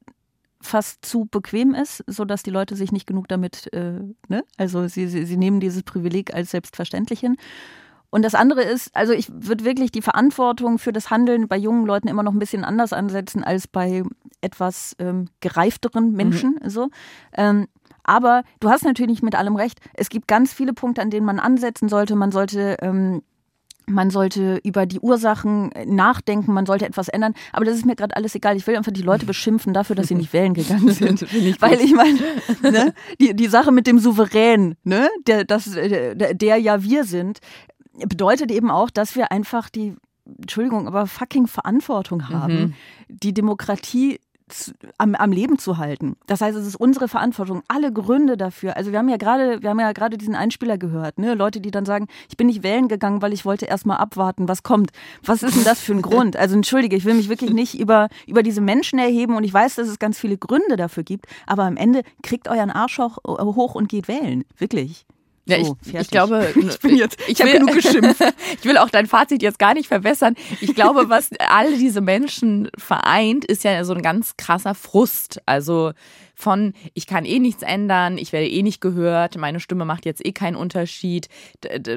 fast zu bequem ist, so dass die Leute sich nicht genug damit, äh, ne? Also sie, sie, sie nehmen dieses Privileg als selbstverständlich hin. Und das andere ist, also ich würde wirklich die Verantwortung für das Handeln bei jungen Leuten immer noch ein bisschen anders ansetzen als bei etwas ähm, gereifteren Menschen. So. Ähm, aber du hast natürlich mit allem recht. Es gibt ganz viele Punkte, an denen man ansetzen sollte. Man sollte ähm, man sollte über die Ursachen nachdenken, man sollte etwas ändern. Aber das ist mir gerade alles egal. Ich will einfach die Leute beschimpfen dafür, dass sie nicht wählen gegangen sind. Weil ich meine, ne, die, die Sache mit dem Souverän, ne, der, das, der, der ja wir sind, bedeutet eben auch, dass wir einfach die, Entschuldigung, aber fucking Verantwortung haben, die Demokratie am, am Leben zu halten. Das heißt, es ist unsere Verantwortung, alle Gründe dafür. Also wir haben ja gerade, wir haben ja gerade diesen Einspieler gehört, ne? Leute, die dann sagen, ich bin nicht wählen gegangen, weil ich wollte erst mal abwarten, was kommt. Was ist denn das für ein Grund? Also entschuldige, ich will mich wirklich nicht über, über diese Menschen erheben und ich weiß, dass es ganz viele Gründe dafür gibt, aber am Ende kriegt euren Arsch hoch, hoch und geht wählen. Wirklich. Ja, So, ich, ich glaube, Ich bin jetzt- ich hab will- genug geschimpft. ich will auch dein Fazit jetzt gar nicht verbessern. Ich glaube, was alle diese Menschen vereint, ist ja so ein ganz krasser Frust. Also von, ich kann eh nichts ändern, ich werde eh nicht gehört, meine Stimme macht jetzt eh keinen Unterschied,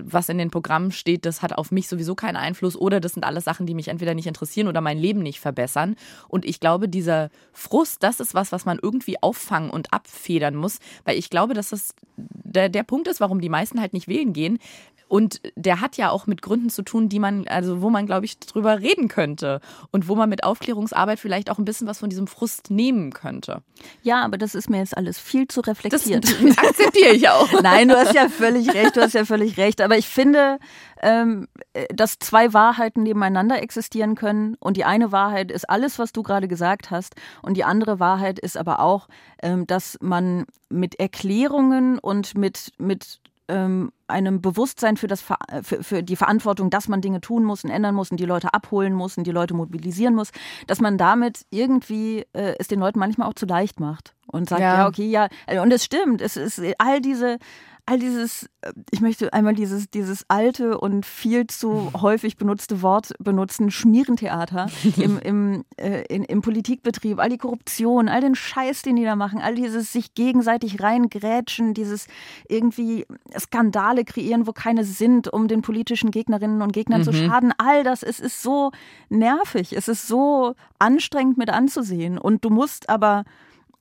was in den Programmen steht, das hat auf mich sowieso keinen Einfluss oder das sind alles Sachen, die mich entweder nicht interessieren oder mein Leben nicht verbessern. Und ich glaube, dieser Frust, das ist was, was man irgendwie auffangen und abfedern muss, weil ich glaube, dass das der, der Punkt ist, warum die meisten halt nicht wählen gehen. Und der hat ja auch mit Gründen zu tun, die man, also wo man, glaube ich, drüber reden könnte. Und wo man mit Aufklärungsarbeit vielleicht auch ein bisschen was von diesem Frust nehmen könnte. Ja, aber das ist mir jetzt alles viel zu Das reflektiert. akzeptiere ich auch. Nein, du hast ja völlig recht, du hast ja völlig recht. Aber ich finde, ähm, äh, dass zwei Wahrheiten nebeneinander existieren können. Und die eine Wahrheit ist alles, was du gerade gesagt hast. Und die andere Wahrheit ist aber auch, ähm, dass man mit Erklärungen und mit, mit ähm, einem Bewusstsein für, das, für, für die Verantwortung, dass man Dinge tun muss und ändern muss und die Leute abholen muss und die Leute mobilisieren muss, dass man damit irgendwie äh, es den Leuten manchmal auch zu leicht macht und sagt, ja, ja okay, ja, und es stimmt, es ist all diese all dieses, äh, ich möchte einmal dieses, dieses alte und viel zu häufig benutzte Wort benutzen, Schmierentheater im, im, äh, in, im Politikbetrieb, all die Korruption, all den Scheiß, den die da machen, all dieses sich gegenseitig reingrätschen, dieses irgendwie Skandale kreieren, wo keine sind, um den politischen Gegnerinnen und Gegnern mhm. zu schaden, all das, es ist so nervig, es ist so anstrengend mit anzusehen. Und du musst aber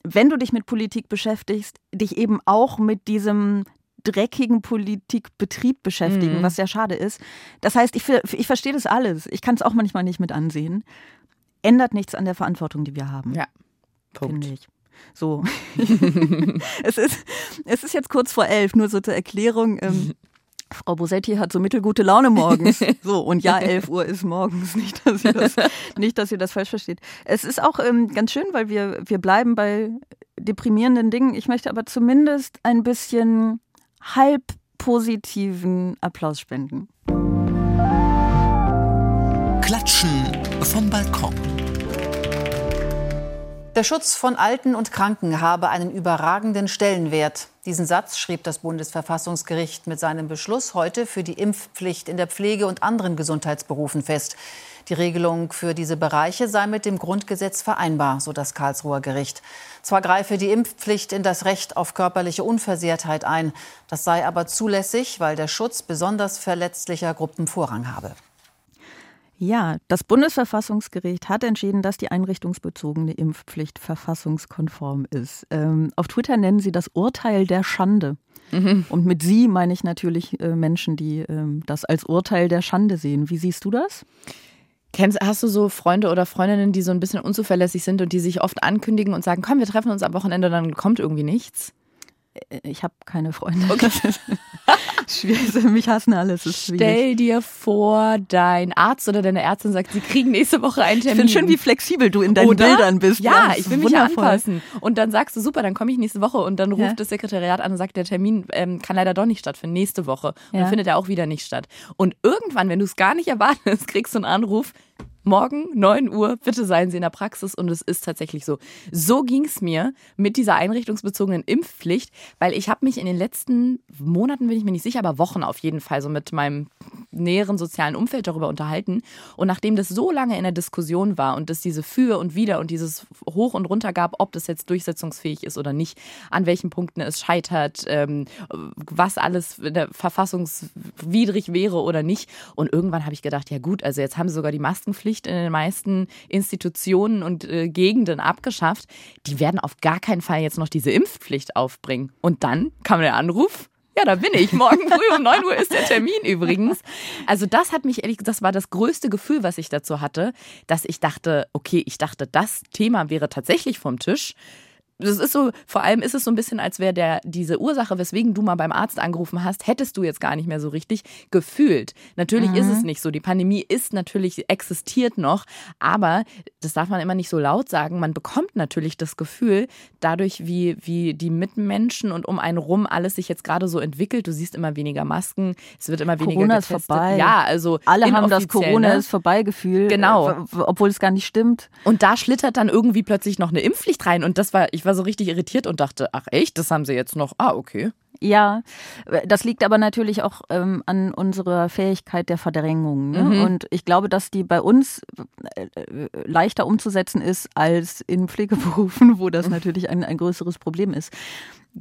wenn du dich mit Politik beschäftigst, dich eben auch mit diesem dreckigen Politikbetrieb beschäftigen, mhm. was sehr schade ist. Das heißt, ich, ich verstehe das alles. Ich kann es auch manchmal nicht mit ansehen. Ändert nichts an der Verantwortung, die wir haben. Ja. Punkt. Finde ich. So. es, ist, es ist jetzt kurz vor elf, nur so zur Erklärung. Ähm, Frau Bosetti hat so mittelgute Laune morgens. So, und ja, 11 Uhr ist morgens. Nicht, dass ihr das, nicht, dass ihr das falsch versteht. Es ist auch ähm, ganz schön, weil wir, wir bleiben bei deprimierenden Dingen. Ich möchte aber zumindest ein bisschen halb positiven Applaus spenden. Klatschen vom Balkon. Der Schutz von Alten und Kranken habe einen überragenden Stellenwert. Diesen Satz schrieb das Bundesverfassungsgericht mit seinem Beschluss heute für die Impfpflicht in der Pflege und anderen Gesundheitsberufen fest. Die Regelung für diese Bereiche sei mit dem Grundgesetz vereinbar, so das Karlsruher Gericht. Zwar greife die Impfpflicht in das Recht auf körperliche Unversehrtheit ein, das sei aber zulässig, weil der Schutz besonders verletzlicher Gruppen Vorrang habe. Ja, das Bundesverfassungsgericht hat entschieden, dass die einrichtungsbezogene Impfpflicht verfassungskonform ist. Ähm, auf Twitter nennen sie das Urteil der Schande. Mhm. Und mit sie meine ich natürlich äh, Menschen, die äh, das als Urteil der Schande sehen. Wie siehst du das? Kennst, hast du so Freunde oder Freundinnen, die so ein bisschen unzuverlässig sind und die sich oft ankündigen und sagen, komm, wir treffen uns am Wochenende, dann kommt irgendwie nichts? Äh, ich habe keine Freunde. Okay. Schwierig, mich hassen alle. Stell dir vor, dein Arzt oder deine Ärztin sagt, sie kriegen nächste Woche einen Termin. Ich finde schön, wie flexibel du in deinen oder? Bildern bist. Ja, ich will mich ja anpassen. Und dann sagst du, super, dann komme ich nächste Woche. Und dann ruft ja. das Sekretariat an und sagt, der Termin ähm, kann leider doch nicht stattfinden, nächste Woche. Und ja. dann findet er auch wieder nicht statt. Und irgendwann, wenn du es gar nicht erwartest, kriegst du einen Anruf, morgen 9 Uhr, bitte seien Sie in der Praxis. Und es ist tatsächlich so. So ging es mir mit dieser einrichtungsbezogenen Impfpflicht, weil ich habe mich in den letzten Monaten, bin ich mir nicht sicher, aber Wochen auf jeden Fall so mit meinem näheren sozialen Umfeld darüber unterhalten. Und nachdem das so lange in der Diskussion war und es diese Für und Wider und dieses Hoch und Runter gab, ob das jetzt durchsetzungsfähig ist oder nicht, an welchen Punkten es scheitert, ähm, was alles verfassungswidrig wäre oder nicht. Und irgendwann habe ich gedacht, ja gut, also jetzt haben sie sogar die Maskenpflicht Impfpflicht in den meisten Institutionen und äh, Gegenden abgeschafft. Die werden auf gar keinen Fall jetzt noch diese Impfpflicht aufbringen. Und dann kam der Anruf, ja, da bin ich. Morgen früh um 9 Uhr ist der Termin übrigens. Also das hat mich ehrlich das war das größte Gefühl, was ich dazu hatte, dass ich dachte, okay, ich dachte, das Thema wäre tatsächlich vom Tisch das ist so, vor allem ist es so ein bisschen, als wäre der diese Ursache, weswegen du mal beim Arzt angerufen hast, hättest du jetzt gar nicht mehr so richtig gefühlt. Natürlich mhm. ist es mhm. nicht so. Die Pandemie ist natürlich, existiert noch, aber das darf man immer nicht so laut sagen. Man bekommt natürlich das Gefühl, dadurch, wie, wie die Mitmenschen und um einen rum alles sich jetzt gerade so entwickelt. Du siehst immer weniger Masken, es wird immer weniger Corona getestet. ist vorbei. Ja, also alle haben das Corona ne? ist vorbei Gefühl. Genau. Obwohl es gar nicht stimmt. Und da schlittert dann irgendwie plötzlich noch eine Impfpflicht rein und das war, ich war so richtig irritiert und dachte, ach echt, das haben sie jetzt noch. Ah, okay. Ja, das liegt aber natürlich auch ähm, an unserer Fähigkeit der Verdrängung. Ne? Mhm. Und ich glaube, dass die bei uns äh, leichter umzusetzen ist als in Pflegeberufen, wo das natürlich ein, ein größeres Problem ist.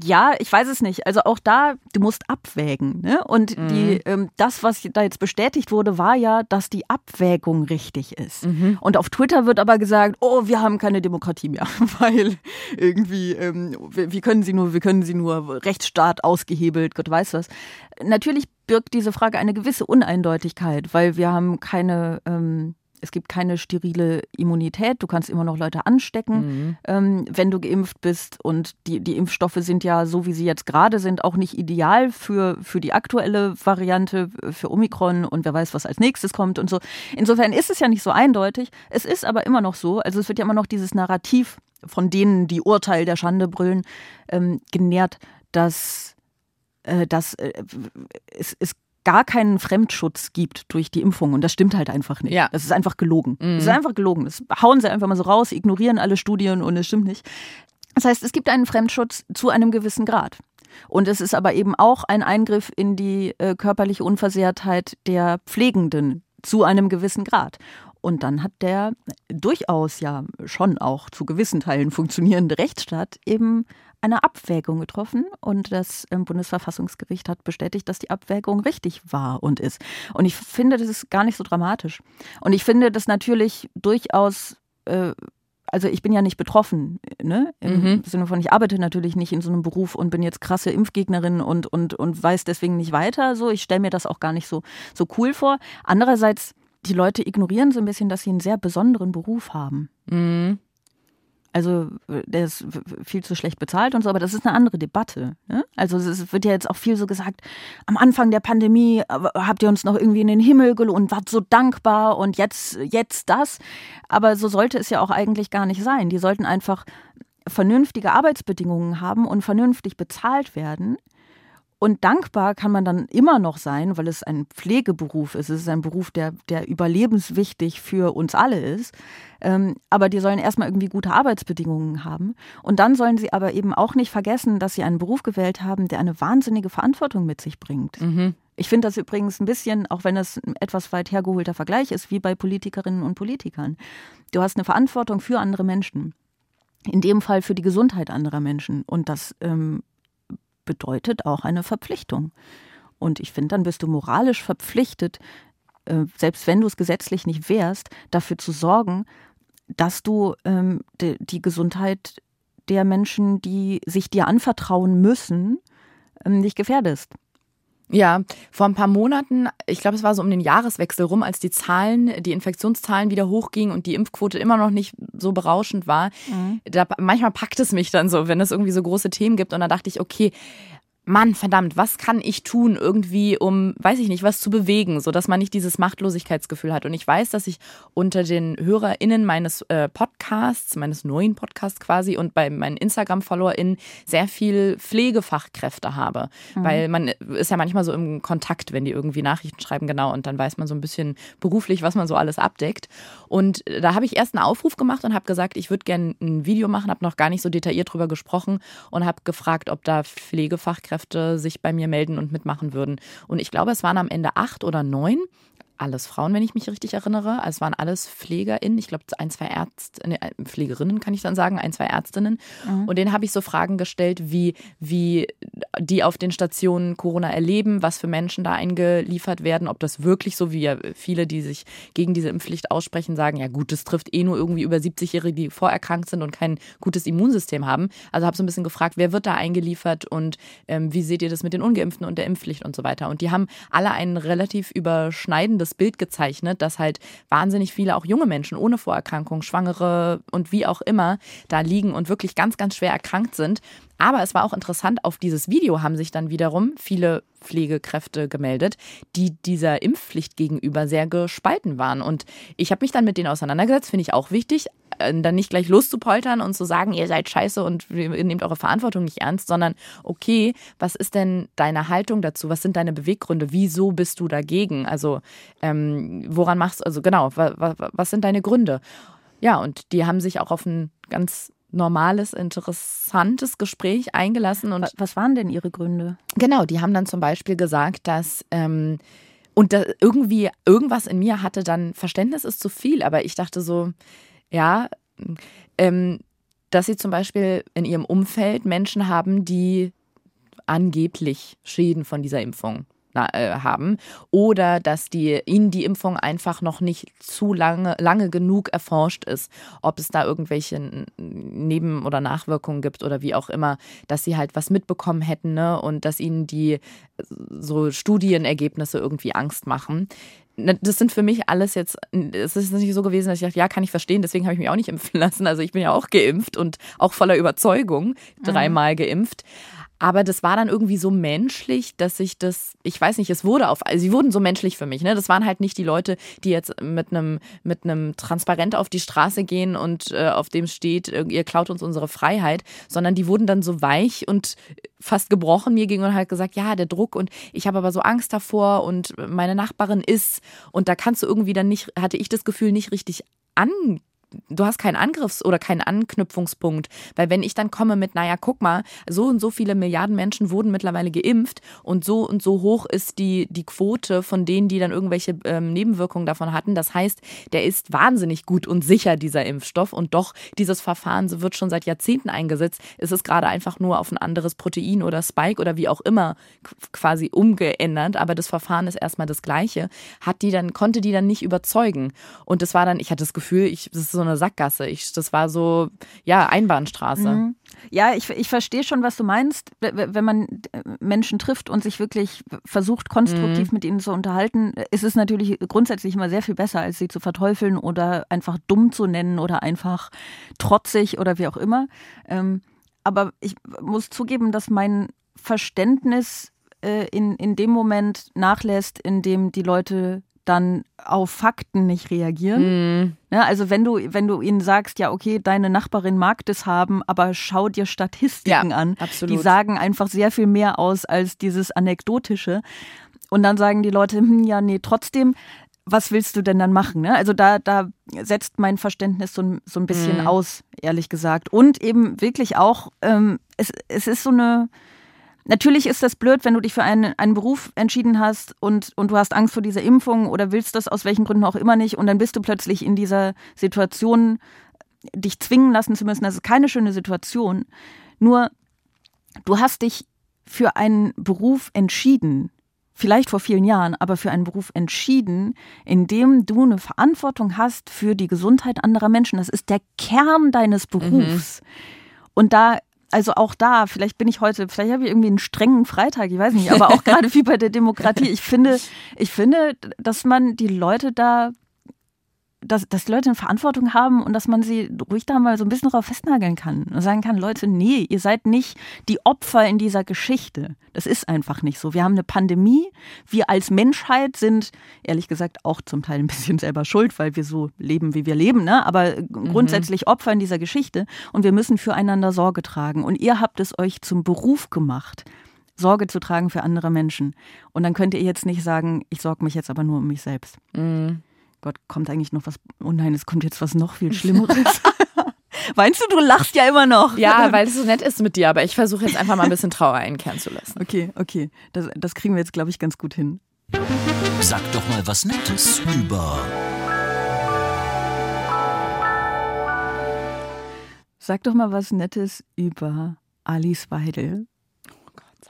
Ja, ich weiß es nicht. Also auch da, du musst abwägen. Ne? Und mhm. die, ähm, das, was da jetzt bestätigt wurde, war ja, dass die Abwägung richtig ist. Mhm. Und auf Twitter wird aber gesagt, oh, wir haben keine Demokratie mehr, weil irgendwie, ähm, wie können sie nur, wie können sie nur Rechtsstaat ausgehebelt, Gott weiß was. Natürlich birgt diese Frage eine gewisse Uneindeutigkeit, weil wir haben keine ähm, es gibt keine sterile Immunität, du kannst immer noch Leute anstecken, mhm. ähm, wenn du geimpft bist. Und die, die Impfstoffe sind ja, so wie sie jetzt gerade sind, auch nicht ideal für, für die aktuelle Variante, für Omikron und wer weiß, was als nächstes kommt und so. Insofern ist es ja nicht so eindeutig. Es ist aber immer noch so, also es wird ja immer noch dieses Narrativ von denen, die Urteil der Schande brüllen, ähm, genährt, dass äh, dass äh, es, es gar keinen Fremdschutz gibt durch die Impfung. Und das stimmt halt einfach nicht. Ja. Das ist einfach gelogen. Mhm. Das ist einfach gelogen. Das hauen sie einfach mal so raus, ignorieren alle Studien und es stimmt nicht. Das heißt, es gibt einen Fremdschutz zu einem gewissen Grad. Und es ist aber eben auch ein Eingriff in die äh, körperliche Unversehrtheit der Pflegenden zu einem gewissen Grad. Und dann hat der durchaus ja schon auch zu gewissen Teilen funktionierende Rechtsstaat eben eine Abwägung getroffen und das ähm, Bundesverfassungsgericht hat bestätigt, dass die Abwägung richtig war und ist. Und ich finde, das ist gar nicht so dramatisch. Und ich finde das natürlich durchaus äh, also ich bin ja nicht betroffen, ne? Im Mhm. Sinne von, ich arbeite natürlich nicht in so einem Beruf und bin jetzt krasse Impfgegnerin und, und, und weiß deswegen nicht weiter. So, ich stelle mir das auch gar nicht so, so cool vor. Andererseits, die Leute ignorieren so ein bisschen, dass sie einen sehr besonderen Beruf haben. Mhm. Also der ist viel zu schlecht bezahlt und so, aber das ist eine andere Debatte. Ne? Also es wird ja jetzt auch viel so gesagt, am Anfang der Pandemie äh, habt ihr uns noch irgendwie in den Himmel gelohnt wart so dankbar und jetzt, jetzt das. Aber so sollte es ja auch eigentlich gar nicht sein. Die sollten einfach vernünftige Arbeitsbedingungen haben und vernünftig bezahlt werden. Und dankbar kann man dann immer noch sein, weil es ein Pflegeberuf ist. Es ist ein Beruf, der, der überlebenswichtig für uns alle ist. Ähm, aber die sollen erstmal irgendwie gute Arbeitsbedingungen haben. Und dann sollen sie aber eben auch nicht vergessen, dass sie einen Beruf gewählt haben, der eine wahnsinnige Verantwortung mit sich bringt. Mhm. Ich finde das übrigens ein bisschen, auch wenn es ein etwas weit hergeholter Vergleich ist, wie bei Politikerinnen und Politikern. Du hast eine Verantwortung für andere Menschen. In dem Fall für die Gesundheit anderer Menschen. Und das ähm, bedeutet auch eine Verpflichtung. Und ich finde, dann bist du moralisch verpflichtet, äh, selbst wenn du es gesetzlich nicht wärst, dafür zu sorgen, dass du ähm, die, die Gesundheit der Menschen, die sich dir anvertrauen müssen, ähm, nicht gefährdest. Ja, vor ein paar Monaten, ich glaube, es war so um den Jahreswechsel rum, als die Zahlen, die Infektionszahlen wieder hochgingen und die Impfquote immer noch nicht so berauschend war. Mhm. Da, manchmal packt es mich dann so, wenn es irgendwie so große Themen gibt. Und da dachte ich, okay, Mann, verdammt, was kann ich tun irgendwie, um, weiß ich nicht, was zu bewegen, so dass man nicht dieses Machtlosigkeitsgefühl hat. Und ich weiß, dass ich unter den HörerInnen meines äh, Podcasts, meines neuen Podcasts quasi und bei meinen Instagram-FollowerInnen sehr viel Pflegefachkräfte habe. Mhm. Weil man ist ja manchmal so im Kontakt, wenn die irgendwie Nachrichten schreiben, genau, und dann weiß man so ein bisschen beruflich, was man so alles abdeckt. Und äh, da habe ich erst einen Aufruf gemacht und habe gesagt, ich würde gerne ein Video machen, habe noch gar nicht so detailliert drüber gesprochen und habe gefragt, ob da Pflegefachkräfte sich bei mir melden und mitmachen würden. Und ich glaube, es waren am Ende acht oder neun. Alles Frauen, wenn ich mich richtig erinnere. Also es waren alles PflegerInnen. Ich glaube, ein, zwei Ärzte, nee, Pflegerinnen kann ich dann sagen, ein, zwei Ärztinnen. Mhm. Und denen habe ich so Fragen gestellt, wie, wie die auf den Stationen Corona erleben, was für Menschen da eingeliefert werden, ob das wirklich so, wie ja viele, die sich gegen diese Impfpflicht aussprechen, sagen, ja gut, das trifft eh nur irgendwie über 70-Jährige, die vorerkrankt sind und kein gutes Immunsystem haben. Also habe so ein bisschen gefragt, wer wird da eingeliefert und ähm, wie seht ihr das mit den Ungeimpften und der Impfpflicht und so weiter. Und die haben alle ein relativ überschneidendes Bild gezeichnet, dass halt wahnsinnig viele auch junge Menschen ohne Vorerkrankung, Schwangere und wie auch immer da liegen und wirklich ganz, ganz schwer erkrankt sind. Aber es war auch interessant, auf dieses Video haben sich dann wiederum viele Pflegekräfte gemeldet, die dieser Impfpflicht gegenüber sehr gespalten waren. Und ich habe mich dann mit denen auseinandergesetzt, finde ich auch wichtig, äh, dann nicht gleich loszupoltern und zu sagen, ihr seid scheiße und ihr nehmt eure Verantwortung nicht ernst, sondern okay, was ist denn deine Haltung dazu? Was sind deine Beweggründe? Wieso bist du dagegen? Also ähm, woran machst du, also genau, wa, wa, was sind deine Gründe? Ja, und die haben sich auch auf ein ganz normales, interessantes Gespräch eingelassen. Und was waren denn ihre Gründe? Genau, die haben dann zum Beispiel gesagt, dass ähm, und da irgendwie irgendwas in mir hatte dann Verständnis ist zu viel, aber ich dachte so, ja, ähm, dass sie zum Beispiel in ihrem Umfeld Menschen haben, die angeblich Schäden von dieser Impfung haben oder dass die ihnen die Impfung einfach noch nicht zu lange lange genug erforscht ist, ob es da irgendwelche Neben- oder Nachwirkungen gibt oder wie auch immer, dass sie halt was mitbekommen hätten ne? und dass ihnen die so Studienergebnisse irgendwie Angst machen das sind für mich alles jetzt, es ist nicht so gewesen, dass ich dachte, ja, kann ich verstehen, deswegen habe ich mich auch nicht impfen lassen. Also ich bin ja auch geimpft und auch voller Überzeugung dreimal geimpft. Aber das war dann irgendwie so menschlich, dass ich das, ich weiß nicht, es wurde auf, also sie wurden so menschlich für mich. Ne? Das waren halt nicht die Leute, die jetzt mit einem mit einem Transparent auf die Straße gehen und äh, auf dem steht, ihr klaut uns unsere Freiheit, sondern die wurden dann so weich und fast gebrochen mir gegenüber und halt gesagt, ja, der Druck und ich habe aber so Angst davor und meine Nachbarin ist und da kannst du irgendwie dann nicht, hatte ich das Gefühl, nicht richtig an du hast keinen Angriffs- oder keinen Anknüpfungspunkt. Weil wenn ich dann komme mit, naja, guck mal, so und so viele Milliarden Menschen wurden mittlerweile geimpft und so und so hoch ist die, die Quote von denen, die dann irgendwelche ähm, Nebenwirkungen davon hatten. Das heißt, der ist wahnsinnig gut und sicher, dieser Impfstoff. Und doch, dieses Verfahren wird schon seit Jahrzehnten eingesetzt. Es ist gerade einfach nur auf ein anderes Protein oder Spike oder wie auch immer quasi umgeändert. Aber das Verfahren ist erstmal das gleiche. Hat die dann, konnte die dann nicht überzeugen. Und das war dann, ich hatte das Gefühl, ich, das ist so eine Sackgasse. Ich, das war so, ja, Einbahnstraße. Mhm. Ja, ich, ich verstehe schon, was du meinst. Wenn man Menschen trifft und sich wirklich versucht, konstruktiv mhm. mit ihnen zu unterhalten, ist es natürlich grundsätzlich immer sehr viel besser, als sie zu verteufeln oder einfach dumm zu nennen oder einfach trotzig oder wie auch immer. Ähm, aber ich muss zugeben, dass mein Verständnis äh, in, in dem Moment nachlässt, in dem die Leute dann auf Fakten nicht reagieren. Mm. Ja, also wenn du, wenn du ihnen sagst, ja, okay, deine Nachbarin mag das haben, aber schau dir Statistiken ja, an. Absolut. Die sagen einfach sehr viel mehr aus als dieses Anekdotische. Und dann sagen die Leute, hm, ja, nee, trotzdem, was willst du denn dann machen? Ne? Also da, da setzt mein Verständnis so, so ein bisschen mm. aus, ehrlich gesagt. Und eben wirklich auch, ähm, es, es ist so eine Natürlich ist das blöd, wenn du dich für einen, einen Beruf entschieden hast und, und du hast Angst vor dieser Impfung oder willst das aus welchen Gründen auch immer nicht und dann bist du plötzlich in dieser Situation, dich zwingen lassen zu müssen. Das ist keine schöne Situation. Nur, du hast dich für einen Beruf entschieden, vielleicht vor vielen Jahren, aber für einen Beruf entschieden, in dem du eine Verantwortung hast für die Gesundheit anderer Menschen. Das ist der Kern deines Berufs. Mhm. Und da also auch da, vielleicht bin ich heute, vielleicht habe ich irgendwie einen strengen Freitag, ich weiß nicht, aber auch gerade wie bei der Demokratie. Ich finde, ich finde, dass man die Leute da dass, dass die Leute eine Verantwortung haben und dass man sie ruhig da mal so ein bisschen drauf festnageln kann und sagen kann, Leute, nee, ihr seid nicht die Opfer in dieser Geschichte. Das ist einfach nicht so. Wir haben eine Pandemie. Wir als Menschheit sind, ehrlich gesagt, auch zum Teil ein bisschen selber schuld, weil wir so leben, wie wir leben, ne? aber mhm. grundsätzlich Opfer in dieser Geschichte und wir müssen füreinander Sorge tragen. Und ihr habt es euch zum Beruf gemacht. Sorge zu tragen für andere Menschen. Und dann könnt ihr jetzt nicht sagen, ich sorge mich jetzt aber nur um mich selbst. Mhm. Gott, kommt eigentlich noch was? Oh nein, es kommt jetzt was noch viel Schlimmeres. Meinst du, du lachst ja immer noch? Ja, weil es so nett ist mit dir, aber ich versuche jetzt einfach mal ein bisschen Trauer einkehren zu lassen. Okay, okay. Das, das kriegen wir jetzt, glaube ich, ganz gut hin. Sag doch mal was Nettes über. Sag doch mal was Nettes über Alice Weidel. Oh Gott,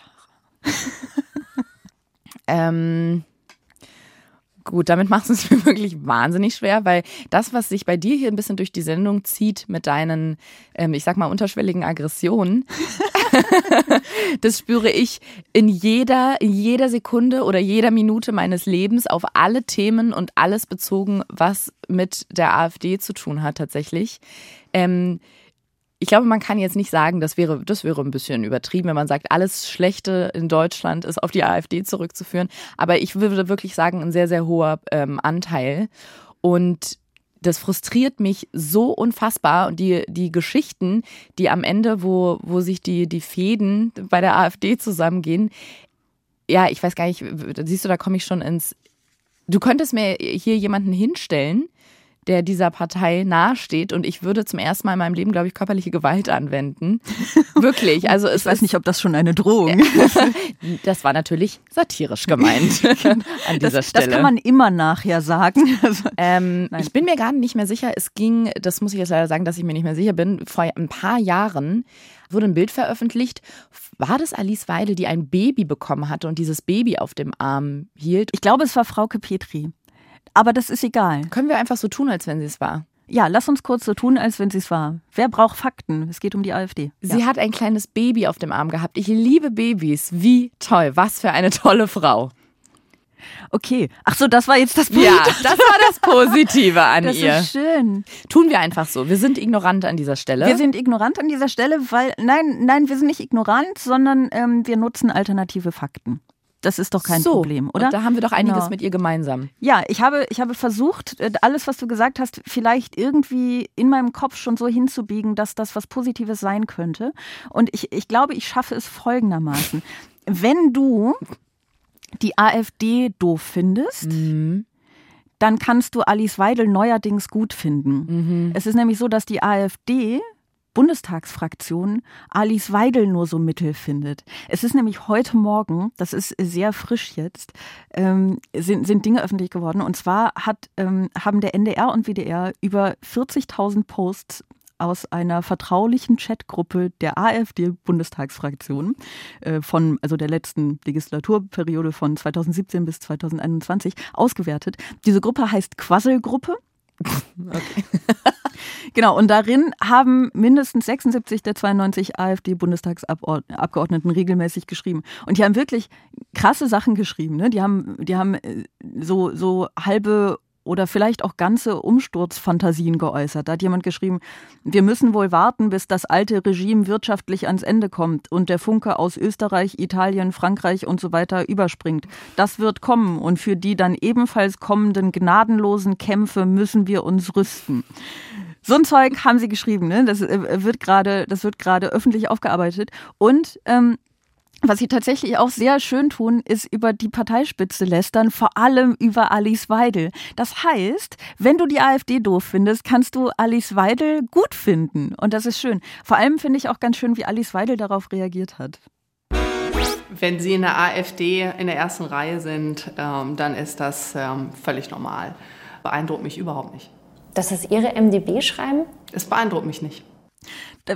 Sarah. ähm. Gut, damit machst du es mir wirklich wahnsinnig schwer, weil das, was sich bei dir hier ein bisschen durch die Sendung zieht mit deinen, ähm, ich sag mal, unterschwelligen Aggressionen, das spüre ich in jeder, in jeder Sekunde oder jeder Minute meines Lebens auf alle Themen und alles bezogen, was mit der AfD zu tun hat tatsächlich. Ähm, ich glaube, man kann jetzt nicht sagen, das wäre, das wäre ein bisschen übertrieben, wenn man sagt, alles Schlechte in Deutschland ist auf die AfD zurückzuführen. Aber ich würde wirklich sagen, ein sehr, sehr hoher ähm, Anteil. Und das frustriert mich so unfassbar. Und die, die Geschichten, die am Ende, wo, wo sich die, die Fäden bei der AfD zusammengehen, ja, ich weiß gar nicht, siehst du, da komme ich schon ins. Du könntest mir hier jemanden hinstellen, der dieser Partei nahesteht. Und ich würde zum ersten Mal in meinem Leben, glaube ich, körperliche Gewalt anwenden. Wirklich. Also ich weiß nicht, ob das schon eine Drohung ist. das war natürlich satirisch gemeint an dieser das, Stelle. Das kann man immer nachher sagen. Also, ähm, ich bin mir gar nicht mehr sicher. Es ging, das muss ich jetzt leider sagen, dass ich mir nicht mehr sicher bin, vor ein paar Jahren wurde ein Bild veröffentlicht. War das Alice Weidel, die ein Baby bekommen hatte und dieses Baby auf dem Arm hielt? Ich glaube, es war Frauke Petri. Aber das ist egal. Können wir einfach so tun, als wenn sie es war? Ja, lass uns kurz so tun, als wenn sie es war. Wer braucht Fakten? Es geht um die AfD. Sie ja. hat ein kleines Baby auf dem Arm gehabt. Ich liebe Babys. Wie toll. Was für eine tolle Frau. Okay. Ach so, das war jetzt das Positive. Ja, das war das Positive an das ihr. ist schön. Tun wir einfach so. Wir sind ignorant an dieser Stelle. Wir sind ignorant an dieser Stelle, weil, nein, nein, wir sind nicht ignorant, sondern ähm, wir nutzen alternative Fakten. Das ist doch kein so, Problem, oder? Da haben wir doch einiges Genau. mit ihr gemeinsam. Ja, ich habe, ich habe versucht, äh, alles, was du gesagt hast, vielleicht irgendwie in meinem Kopf schon so hinzubiegen, dass das was Positives sein könnte. Und ich, ich glaube, ich schaffe es folgendermaßen. Wenn du die AfD doof findest, dann kannst du Alice Weidel neuerdings gut finden. Es ist nämlich so, dass die AfD Bundestagsfraktion Alice Weidel nur so mittel findet. Es ist nämlich heute Morgen, das ist sehr frisch jetzt, ähm, sind, sind Dinge öffentlich geworden. Und zwar hat, ähm, haben der NDR und WDR über 40.000 Posts aus einer vertraulichen Chatgruppe der AfD-Bundestagsfraktion äh, von also der letzten Legislaturperiode von 2017 bis 2021 ausgewertet. Diese Gruppe heißt Quasselgruppe. Genau, und darin haben mindestens 76 der 92 AfD-Bundestagsabgeordneten regelmäßig geschrieben. Und die haben wirklich krasse Sachen geschrieben. Ne? Die haben, die haben äh, so, so halbe oder vielleicht auch ganze Umsturzfantasien geäußert. Da hat jemand geschrieben, wir müssen wohl warten, bis das alte Regime wirtschaftlich ans Ende kommt und der Funke aus Österreich, Italien, Frankreich und so weiter überspringt. Das wird kommen und für die dann ebenfalls kommenden gnadenlosen Kämpfe müssen wir uns rüsten. So ein Zeug haben sie geschrieben, ne? Das äh, wird gerade, das wird gerade öffentlich aufgearbeitet. Und ähm, was sie tatsächlich auch sehr schön tun, ist über die Parteispitze lästern, vor allem über Alice Weidel. Das heißt, wenn du die AfD doof findest, kannst du Alice Weidel gut finden. Und das ist schön. Vor allem finde ich auch ganz schön, wie Alice Weidel darauf reagiert hat. Wenn Sie in der AfD in der ersten Reihe sind, ähm, dann ist das ähm, völlig normal. Beeindruckt mich überhaupt nicht. Das ist Ihre MDB schreiben? Es beeindruckt mich nicht.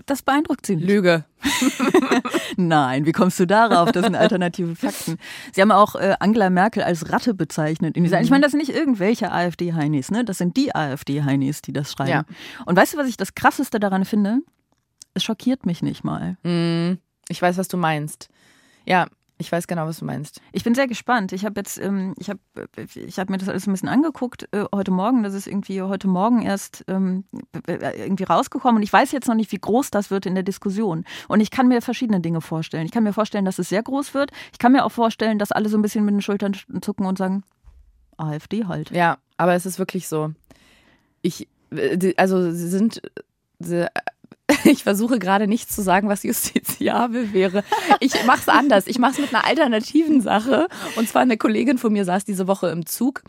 Das beeindruckt sie nicht. Lüge. Nein, wie kommst du darauf? Das sind alternative Fakten. Sie haben auch äh, Angela Merkel als Ratte bezeichnet. In dieser, Ich meine, das sind nicht irgendwelche AfD-Heinis, ne? Das sind die AfD-Heinis, die das schreiben. Ja. Und weißt du, was ich das Krasseste daran finde? Es schockiert mich nicht mal. Mm, ich weiß, was du meinst. Ja, ich weiß genau, was du meinst. Ich bin sehr gespannt. Ich habe jetzt, ähm, ich habe, ich habe mir das alles ein bisschen angeguckt äh, heute Morgen. Das ist irgendwie heute Morgen erst ähm, irgendwie rausgekommen und ich weiß jetzt noch nicht, wie groß das wird in der Diskussion. Und ich kann mir verschiedene Dinge vorstellen. Ich kann mir vorstellen, dass es sehr groß wird. Ich kann mir auch vorstellen, dass alle so ein bisschen mit den Schultern zucken und sagen, AfD halt. Ja, aber es ist wirklich so. Ich, äh, also sie sind, sie, ich versuche gerade nichts zu sagen, was justiziabel wäre. Ich mache es anders. Ich mache es mit einer alternativen Sache. Und zwar eine Kollegin von mir saß diese Woche im Zug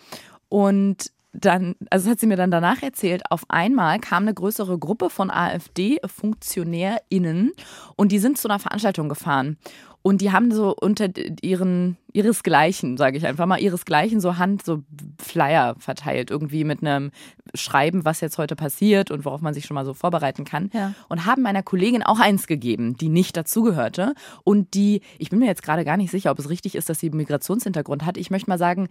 und dann, also das hat sie mir dann danach erzählt, auf einmal kam eine größere Gruppe von AfD-FunktionärInnen und die sind zu einer Veranstaltung gefahren. Und die haben so unter ihren, ihresgleichen, sage ich einfach mal, ihresgleichen so Hand, so Flyer verteilt, irgendwie mit einem Schreiben, was jetzt heute passiert und worauf man sich schon mal so vorbereiten kann. Ja. Und haben meiner Kollegin auch eins gegeben, die nicht dazugehörte. Und die, ich bin mir jetzt gerade gar nicht sicher, ob es richtig ist, dass sie Migrationshintergrund hat. Ich möchte mal sagen,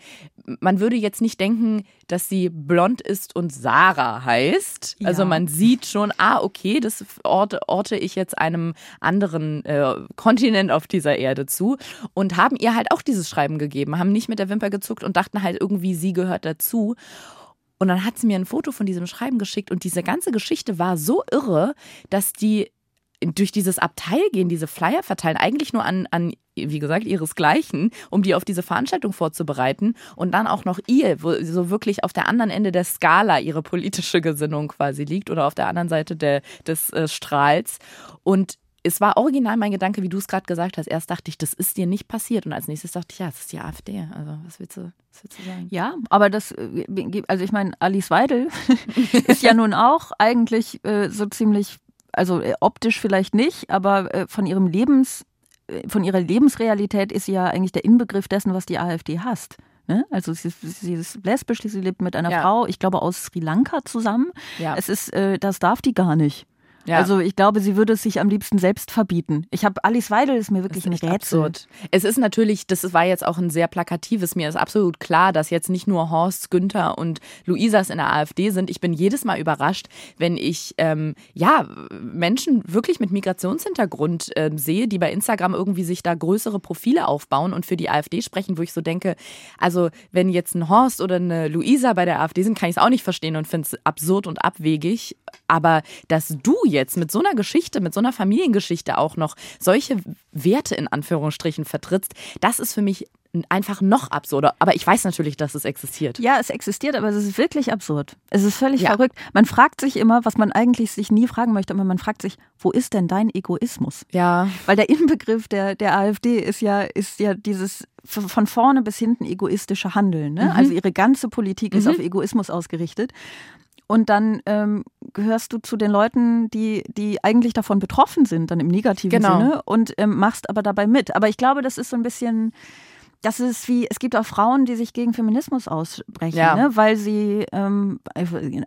man würde jetzt nicht denken, dass sie blond ist und Sarah heißt. Also Ja. man sieht schon, ah, okay, das orte, orte ich jetzt einem anderen äh, Kontinent auf dieser Erde zu. Und haben ihr halt auch dieses Schreiben gegeben, haben nicht mit der Wimper gezuckt und dachten halt irgendwie, sie gehört dazu. Und dann hat sie mir ein Foto von diesem Schreiben geschickt und diese ganze Geschichte war so irre, dass die durch dieses Abteil gehen, diese Flyer verteilen, eigentlich nur an, an, wie gesagt, ihresgleichen, um die auf diese Veranstaltung vorzubereiten und dann auch noch ihr, wo so wirklich auf der anderen Ende der Skala ihre politische Gesinnung quasi liegt oder auf der anderen Seite der, des äh, Strahls. Und es war original mein Gedanke, wie du es gerade gesagt hast. Erst dachte ich, das ist dir nicht passiert. Und als nächstes dachte ich, ja, das ist die AfD. Also, was willst du, was willst du sagen? Ja, aber das, äh, also ich meine, Alice Weidel ist ja nun auch eigentlich äh, so ziemlich, also äh, optisch vielleicht nicht, aber äh, von ihrem Lebens, äh, von ihrer Lebensrealität ist sie ja eigentlich der Inbegriff dessen, was die AfD hasst. Ne? Also sie ist, sie ist lesbisch, sie lebt mit einer Ja. Frau, ich glaube aus Sri Lanka zusammen. Ja. Es ist, äh, das darf die gar nicht. Ja. Also ich glaube, sie würde es sich am liebsten selbst verbieten. Ich habe Alice Weidel ist mir wirklich ist ein Rätsel. Absurd. Es ist natürlich, das war jetzt auch ein sehr plakatives. Mir ist absolut klar, dass jetzt nicht nur Horst, Günther und Luisas in der AfD sind. Ich bin jedes Mal überrascht, wenn ich ähm, ja Menschen wirklich mit Migrationshintergrund äh, sehe, die bei Instagram irgendwie sich da größere Profile aufbauen und für die AfD sprechen, wo ich so denke, also wenn jetzt ein Horst oder eine Luisa bei der AfD sind, kann ich es auch nicht verstehen und finde es absurd und abwegig. Aber dass du jetzt mit so einer Geschichte, mit so einer Familiengeschichte auch noch solche Werte in Anführungsstrichen vertrittst, das ist für mich einfach noch absurder. Aber ich weiß natürlich, dass es existiert. Ja, es existiert, aber es ist wirklich absurd. Es ist völlig ja. verrückt. Man fragt sich immer, was man eigentlich sich nie fragen möchte, aber man fragt sich, wo ist denn dein Egoismus? Ja. Weil der Inbegriff der, der AfD ist ja, ist ja dieses von vorne bis hinten egoistische Handeln. Ne? Mhm. Also ihre ganze Politik mhm. ist auf Egoismus ausgerichtet. Und dann ähm, gehörst du zu den Leuten, die, die eigentlich davon betroffen sind, dann im negativen genau. Sinne, und ähm, machst aber dabei mit. Aber ich glaube, das ist so ein bisschen, das ist wie, es gibt auch Frauen, die sich gegen Feminismus aussprechen, ja. ne? weil sie, ähm,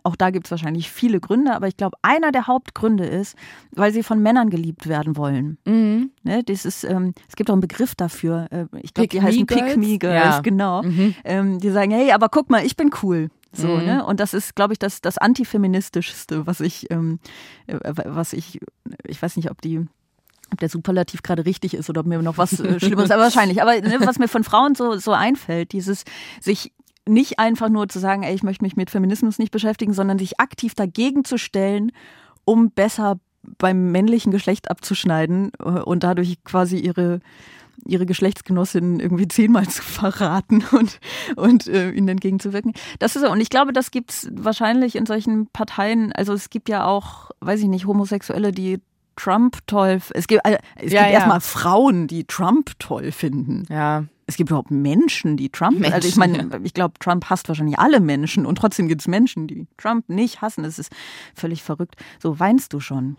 auch da gibt es wahrscheinlich viele Gründe, aber ich glaube, einer der Hauptgründe ist, weil sie von Männern geliebt werden wollen. Mhm. Ne? Das ist, ähm, es gibt auch einen Begriff dafür, äh, ich glaube, die heißen Pick Me Girls, ja. genau. Mhm. Ähm, die sagen, hey, aber guck mal, ich bin cool. So, mhm. ne? Und das ist, glaube ich, das, das Antifeministischste, was ich, ähm, äh, was ich, ich weiß nicht, ob die ob der Superlativ gerade richtig ist oder ob mir noch was äh, Schlimmeres, aber wahrscheinlich. Aber ne, was mir von Frauen so, so einfällt, dieses sich nicht einfach nur zu sagen, ey, ich möchte mich mit Feminismus nicht beschäftigen, sondern sich aktiv dagegen zu stellen, um besser beim männlichen Geschlecht abzuschneiden äh, und dadurch quasi ihre ihre Geschlechtsgenossin irgendwie zehnmal zu verraten und, und äh, ihnen entgegenzuwirken. Das ist so. Und ich glaube, das gibt es wahrscheinlich in solchen Parteien. Also es gibt ja auch, weiß ich nicht, Homosexuelle, die Trump toll. Es gibt, äh, es ja, gibt ja. erstmal Frauen, die Trump toll finden. Ja. Es gibt überhaupt Menschen, die Trump. Menschen, also ich meine, ich glaube, Trump hasst wahrscheinlich alle Menschen und trotzdem gibt es Menschen, die Trump nicht hassen. Das ist völlig verrückt. So weinst du schon.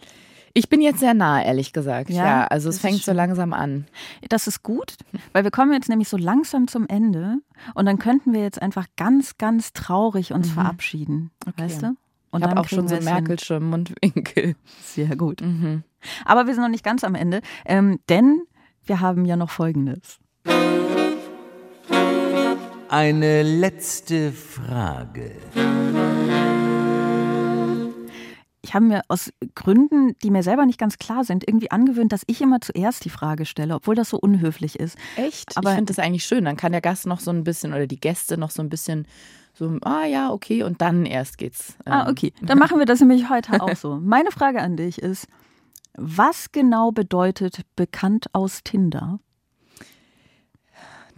Ich bin jetzt sehr nah, ehrlich gesagt. Ja, ja also es fängt so langsam an. Das ist gut, weil wir kommen jetzt nämlich so langsam zum Ende und dann könnten wir jetzt einfach ganz, ganz traurig uns mhm. verabschieden. Okay. Weißt du? Und ich habe auch schon so Merkelsche Mundwinkel. Sehr gut. Mhm. Aber wir sind noch nicht ganz am Ende, ähm, denn wir haben ja noch Folgendes. Eine letzte Frage ich habe mir aus Gründen, die mir selber nicht ganz klar sind, irgendwie angewöhnt, dass ich immer zuerst die Frage stelle, obwohl das so unhöflich ist. Echt? Aber ich finde das eigentlich schön. Dann kann der Gast noch so ein bisschen oder die Gäste noch so ein bisschen so, ah ja, okay, und dann erst geht's. ah, ähm. okay. Dann machen wir das nämlich heute auch so. Meine Frage an dich ist, was genau bedeutet bekannt aus Tinder?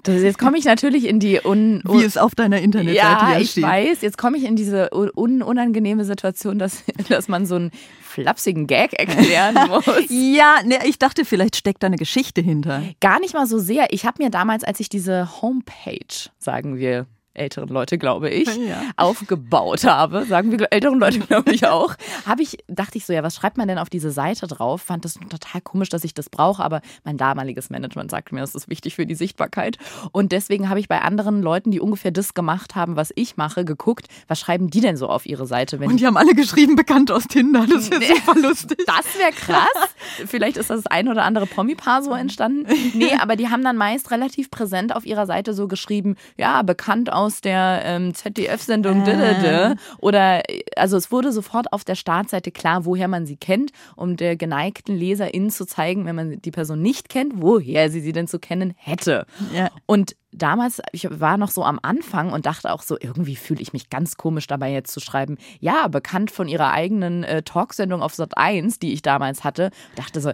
Das, jetzt komme ich natürlich in die un, un wie es auf deiner Internetseite ja, ja ich weiß. Jetzt komme ich in diese un unangenehme Situation, dass, dass man so einen flapsigen Gag erklären muss. ja, ne, ich dachte, vielleicht steckt da eine Geschichte hinter. Gar nicht mal so sehr. Ich habe mir damals, als ich diese Homepage, sagen wir, älteren Leute, glaube ich, ja. aufgebaut habe, sagen wir älteren Leute, glaube ich auch, habe ich, dachte ich so, ja, was schreibt man denn auf diese Seite drauf? Fand das total komisch, dass ich das brauche, aber mein damaliges Management sagte mir, das ist wichtig für die Sichtbarkeit. Und deswegen habe ich bei anderen Leuten, die ungefähr das gemacht haben, was ich mache, geguckt, was schreiben die denn so auf ihre Seite? Und die haben alle geschrieben, bekannt aus Tinder. Das wäre nee, super lustig. Das wäre krass. Vielleicht ist das ein oder andere Promi-Paar so entstanden. Nee, aber die haben dann meist relativ präsent auf ihrer Seite so geschrieben, ja, bekannt aus aus der ähm, ZDF-Sendung äh. oder also es wurde sofort auf der Startseite klar, woher man sie kennt, um der geneigten Leserin zu zeigen, wenn man die Person nicht kennt, woher sie sie denn zu kennen hätte. Ja. Und damals, ich war noch so am Anfang und dachte auch so, irgendwie fühle ich mich ganz komisch dabei jetzt zu schreiben. Ja, bekannt von ihrer eigenen äh, Talksendung auf Sat 1, die ich damals hatte. dachte so,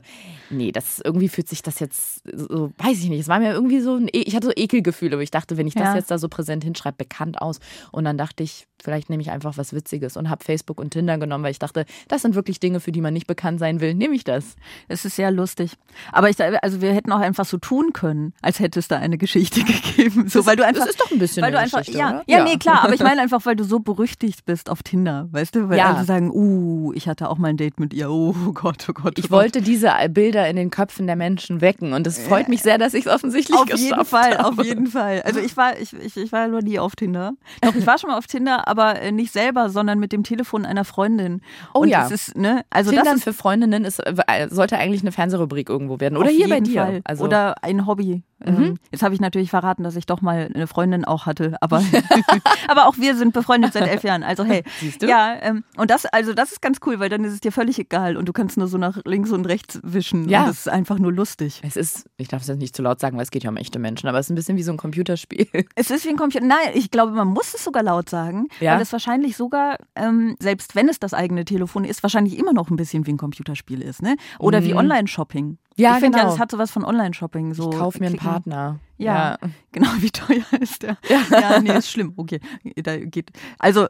nee, das irgendwie fühlt sich das jetzt so, weiß ich nicht. Es war mir irgendwie so, ein, e, ich hatte so Ekelgefühle, wo ich dachte, wenn ich das ja. jetzt da so präsent hinschreibe, bekannt aus. Und dann dachte ich, vielleicht nehme ich einfach was Witziges und habe Facebook und Tinder genommen, weil ich dachte, das sind wirklich Dinge, für die man nicht bekannt sein will. Nehme ich das. Es ist sehr lustig. Aber ich, also wir hätten auch einfach so tun können, als hätte es da eine Geschichte gegeben geben. So, Das- weil du einfach, das ist doch ein bisschen weil du einfach, ja, ja, Ja. nee, klar, aber ich meine einfach, weil du so berüchtigt bist auf Tinder, weißt du? Weil Ja. alle sagen, uh, ich hatte auch mal ein Date mit ihr, oh Gott, oh Gott. Oh Ich Gott. wollte diese Bilder in den Köpfen der Menschen wecken und es freut mich sehr, dass ich es offensichtlich Auf geschafft jeden Fall, habe. auf jeden Fall. Also ich war, ich, ich, ich war nur nie auf Tinder. Doch, ich war schon mal auf Tinder, aber äh, nicht selber, sondern mit dem Telefon einer Freundin. Oh Und ja. Das ist, ne, also Tindern das ist für Freundinnen ist, äh, sollte eigentlich eine Fernsehrubrik irgendwo werden. Oder hier bei dir. Also, Oder ein Hobby. Mhm. Ähm, Jetzt habe ich natürlich verraten, dass ich doch mal eine Freundin auch hatte, aber, aber auch wir sind befreundet seit elf Jahren. Also hey, Siehst du? ja, ähm, und das, also das ist ganz cool, weil dann ist es dir völlig egal und du kannst nur so nach links und rechts wischen Ja. und das ist einfach nur lustig. es ist, ich darf es jetzt nicht zu laut sagen, weil es geht ja um echte Menschen, aber es ist ein bisschen wie so ein Computerspiel. Es ist wie ein Computer. Nein, ich glaube, man muss es sogar laut sagen, Ja? weil es wahrscheinlich sogar, ähm, selbst wenn es das eigene Telefon ist, wahrscheinlich immer noch ein bisschen wie ein Computerspiel ist, ne? Oder wie Mhm. Online-Shopping. Ja, ich finde ja, genau. das hat sowas von Online-Shopping. So Kauf mir einen klicken. Partner. Ja, genau. Wie teuer ist der? Ja, nee, ist schlimm. Okay, da geht. Also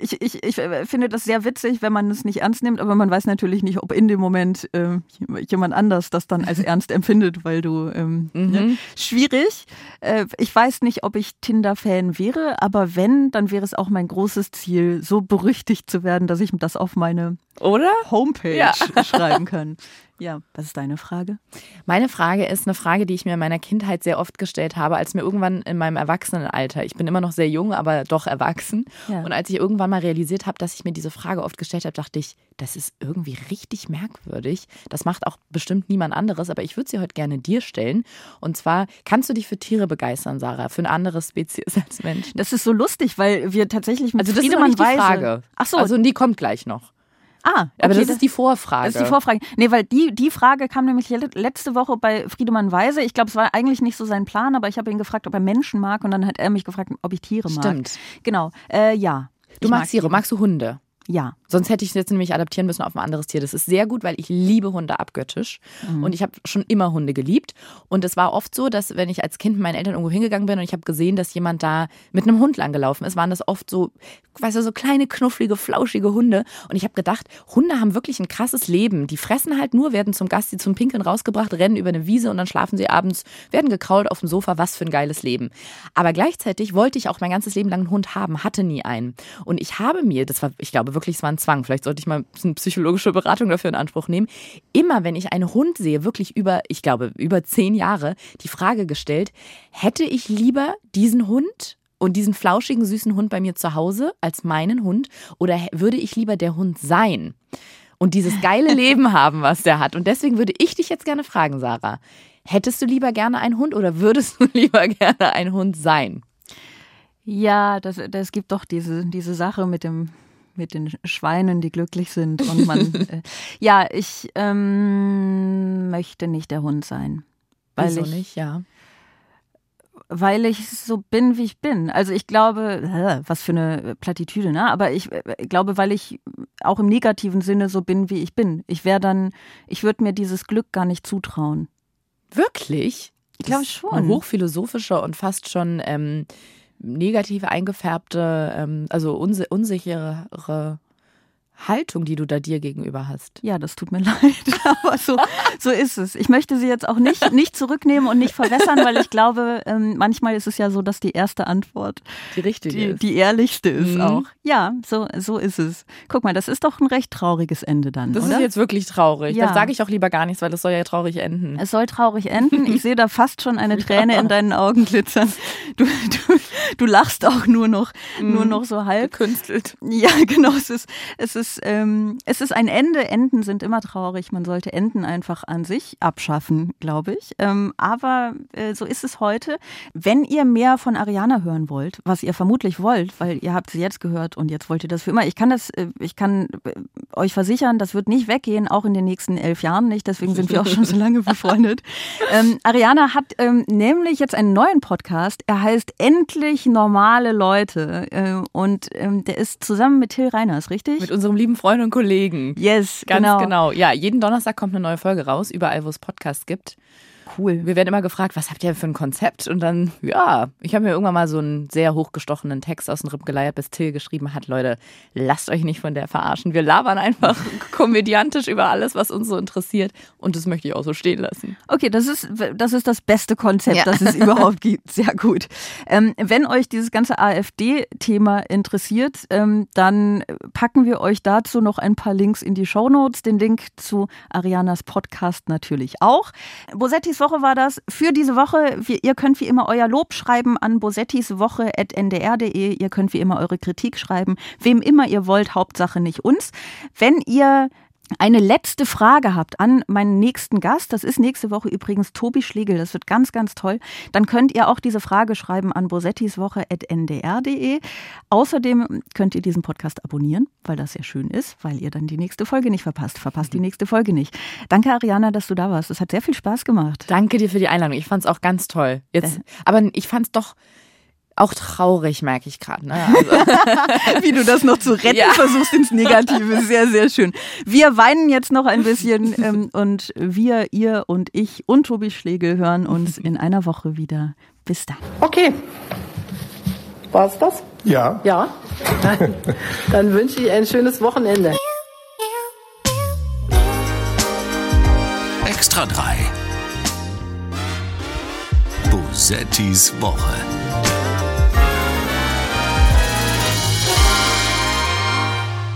ich, ich, ich finde das sehr witzig, wenn man es nicht ernst nimmt, aber man weiß natürlich nicht, ob in dem Moment ähm, jemand anders das dann als ernst empfindet, weil du ähm, Mhm. ne? schwierig. Äh, ich weiß nicht, ob ich Tinder-Fan wäre, aber wenn, dann wäre es auch mein großes Ziel, so berüchtigt zu werden, dass ich das auf meine Oder? Homepage Ja. schreiben kann. Ja, was ist deine Frage? Meine Frage ist eine Frage, die ich mir in meiner Kindheit sehr oft gestellt habe, als mir irgendwann in meinem Erwachsenenalter, ich bin immer noch sehr jung, aber doch erwachsen, Ja. und als ich irgendwann mal realisiert habe, dass ich mir diese Frage oft gestellt habe, dachte ich, das ist irgendwie richtig merkwürdig. Das macht auch bestimmt niemand anderes, aber ich würde sie heute gerne dir stellen. Und zwar, kannst du dich für Tiere begeistern, Sarah, für eine andere Spezies als Menschen? Das ist so lustig, weil wir tatsächlich mit Also das ist noch Friedemann nicht die Weise- Frage. Ach so, Also die kommt gleich noch. Ah, Aber okay, das ist die Vorfrage. Das ist die Vorfrage. Nee, weil die, die Frage kam nämlich le- letzte Woche bei Friedemann Weise. Ich glaube, es war eigentlich nicht so sein Plan, aber ich habe ihn gefragt, ob er Menschen mag und dann hat er mich gefragt, ob ich Tiere mag. Stimmt. Genau. Äh, ja. Du Ich magst mag Tiere, magst du Hunde? Ja. Sonst hätte ich es jetzt nämlich adaptieren müssen auf ein anderes Tier. Das ist sehr gut, weil ich liebe Hunde abgöttisch. Mhm. Und ich habe schon immer Hunde geliebt. Und es war oft so, dass wenn ich als Kind mit meinen Eltern irgendwo hingegangen bin und ich habe gesehen, dass jemand da mit einem Hund langgelaufen ist, waren das oft so, weißt du, so kleine, knufflige, flauschige Hunde. Und ich habe gedacht, Hunde haben wirklich ein krasses Leben. Die fressen halt nur, werden zum Gast, die zum Pinkeln rausgebracht, rennen über eine Wiese und dann schlafen sie abends, werden gekrault auf dem Sofa. Was für ein geiles Leben. Aber gleichzeitig wollte ich auch mein ganzes Leben lang einen Hund haben, hatte nie einen. Und ich habe mir, das war, ich glaube wirklich, es war ein Zwang, vielleicht sollte ich mal eine psychologische Beratung dafür in Anspruch nehmen. Immer wenn ich einen Hund sehe, wirklich über, ich glaube, über zehn Jahre, die Frage gestellt, hätte ich lieber diesen Hund und diesen flauschigen, süßen Hund bei mir zu Hause als meinen Hund oder würde ich lieber der Hund sein? Und dieses geile Leben haben, was der hat. Und deswegen würde ich dich jetzt gerne fragen, Sarah. Hättest du lieber gerne einen Hund oder würdest du lieber gerne ein Hund sein? Ja, das, das gibt doch diese, diese Sache mit dem mit den Schweinen, die glücklich sind und man äh, ja, ich ähm, möchte nicht der Hund sein. Weil Wieso ich, nicht? Ja. weil ich so bin, wie ich bin. Also ich glaube, äh, was für eine Plattitüde, ne? Aber ich äh, glaube, weil ich auch im negativen Sinne so bin, wie ich bin. Ich wäre dann, ich würde mir dieses Glück gar nicht zutrauen. Wirklich? Ich glaube schon. Eine hochphilosophische und fast schon ähm, negative eingefärbte, ähm, also unsi unsichere Haltung, die du da dir gegenüber hast. Ja, das tut mir leid, aber so, so ist es. Ich möchte sie jetzt auch nicht, nicht zurücknehmen und nicht verwässern, weil ich glaube, ähm, manchmal ist es ja so, dass die erste Antwort Die richtige die, ist. die ehrlichste ist Mhm. auch. Ja, so, so ist es. Guck mal, das ist doch ein recht trauriges Ende dann, Das oder? ist jetzt wirklich traurig. Ja. Da sage ich auch lieber gar nichts, weil das soll ja traurig enden. Es soll traurig enden. Ich sehe da fast schon eine Träne in deinen Augen glitzern. Du, du, du lachst auch nur noch, nur noch so halb. Gekünstelt. Ja, genau. Es ist, es ist, ähm, es ist ein Ende. Enden sind immer traurig. Man sollte Enden einfach an sich abschaffen, glaube ich. Ähm, aber äh, so ist es heute. Wenn ihr mehr von Ariana hören wollt, was ihr vermutlich wollt, weil ihr habt sie jetzt gehört und jetzt wollt ihr das für immer. Ich kann das, äh, ich kann äh, euch versichern, das wird nicht weggehen, auch in den nächsten elf Jahren nicht. Deswegen sind wir auch schon so lange befreundet. Ähm, Ariana hat ähm, nämlich jetzt einen neuen Podcast. Er heißt Endlich normale Leute. Äh, und ähm, der ist zusammen mit Till Reiners, richtig? Mit unserem lieben Freund und Kollegen. Yes, Ganz genau. genau. Ja, jeden Donnerstag kommt eine neue Folge raus, überall, wo es Podcasts gibt. Cool. Wir werden immer gefragt, was habt ihr für ein Konzept? Und dann, ja, ich habe mir irgendwann mal so einen sehr hochgestochenen Text aus dem Ripp geleiert, bis Till geschrieben hat, Leute, lasst euch nicht von der verarschen. Wir labern einfach komödiantisch über alles, was uns so interessiert. Und das möchte ich auch so stehen lassen. Okay, das ist das, ist das beste Konzept, Ja. das es überhaupt gibt. Sehr gut. Ähm, wenn euch dieses ganze AfD-Thema interessiert, ähm, dann packen wir euch dazu noch ein paar Links in die Shownotes. Den Link zu Arianas Podcast natürlich auch. Bosettis Woche war das für diese Woche. Ihr könnt wie immer euer Lob schreiben an bosettiswoche.ndr.de. Ihr könnt wie immer eure Kritik schreiben, wem immer ihr wollt, Hauptsache nicht uns. Wenn ihr eine letzte Frage habt an meinen nächsten Gast, das ist nächste Woche übrigens Tobi Schlegel, das wird ganz, ganz toll, dann könnt ihr auch diese Frage schreiben an bosettiswoche.ndr.de. Außerdem könnt ihr diesen Podcast abonnieren, weil das sehr schön ist, weil ihr dann die nächste Folge nicht verpasst. Verpasst die nächste Folge nicht. Danke, Ariana, dass du da warst. Es hat sehr viel Spaß gemacht. Danke dir für die Einladung. Ich fand es auch ganz toll. Jetzt, aber ich fand es doch auch traurig, merke ich gerade. Ne? Also, Wie du das noch zu retten Ja. versuchst ins Negative. Sehr, sehr schön. Wir weinen jetzt noch ein bisschen ähm, und wir, ihr und ich und Tobi Schlegel hören uns in einer Woche wieder. Bis dann. Okay. War's das? Ja. Ja. Dann, dann wünsche ich ein schönes Wochenende. Extra 3. Bosettis Woche.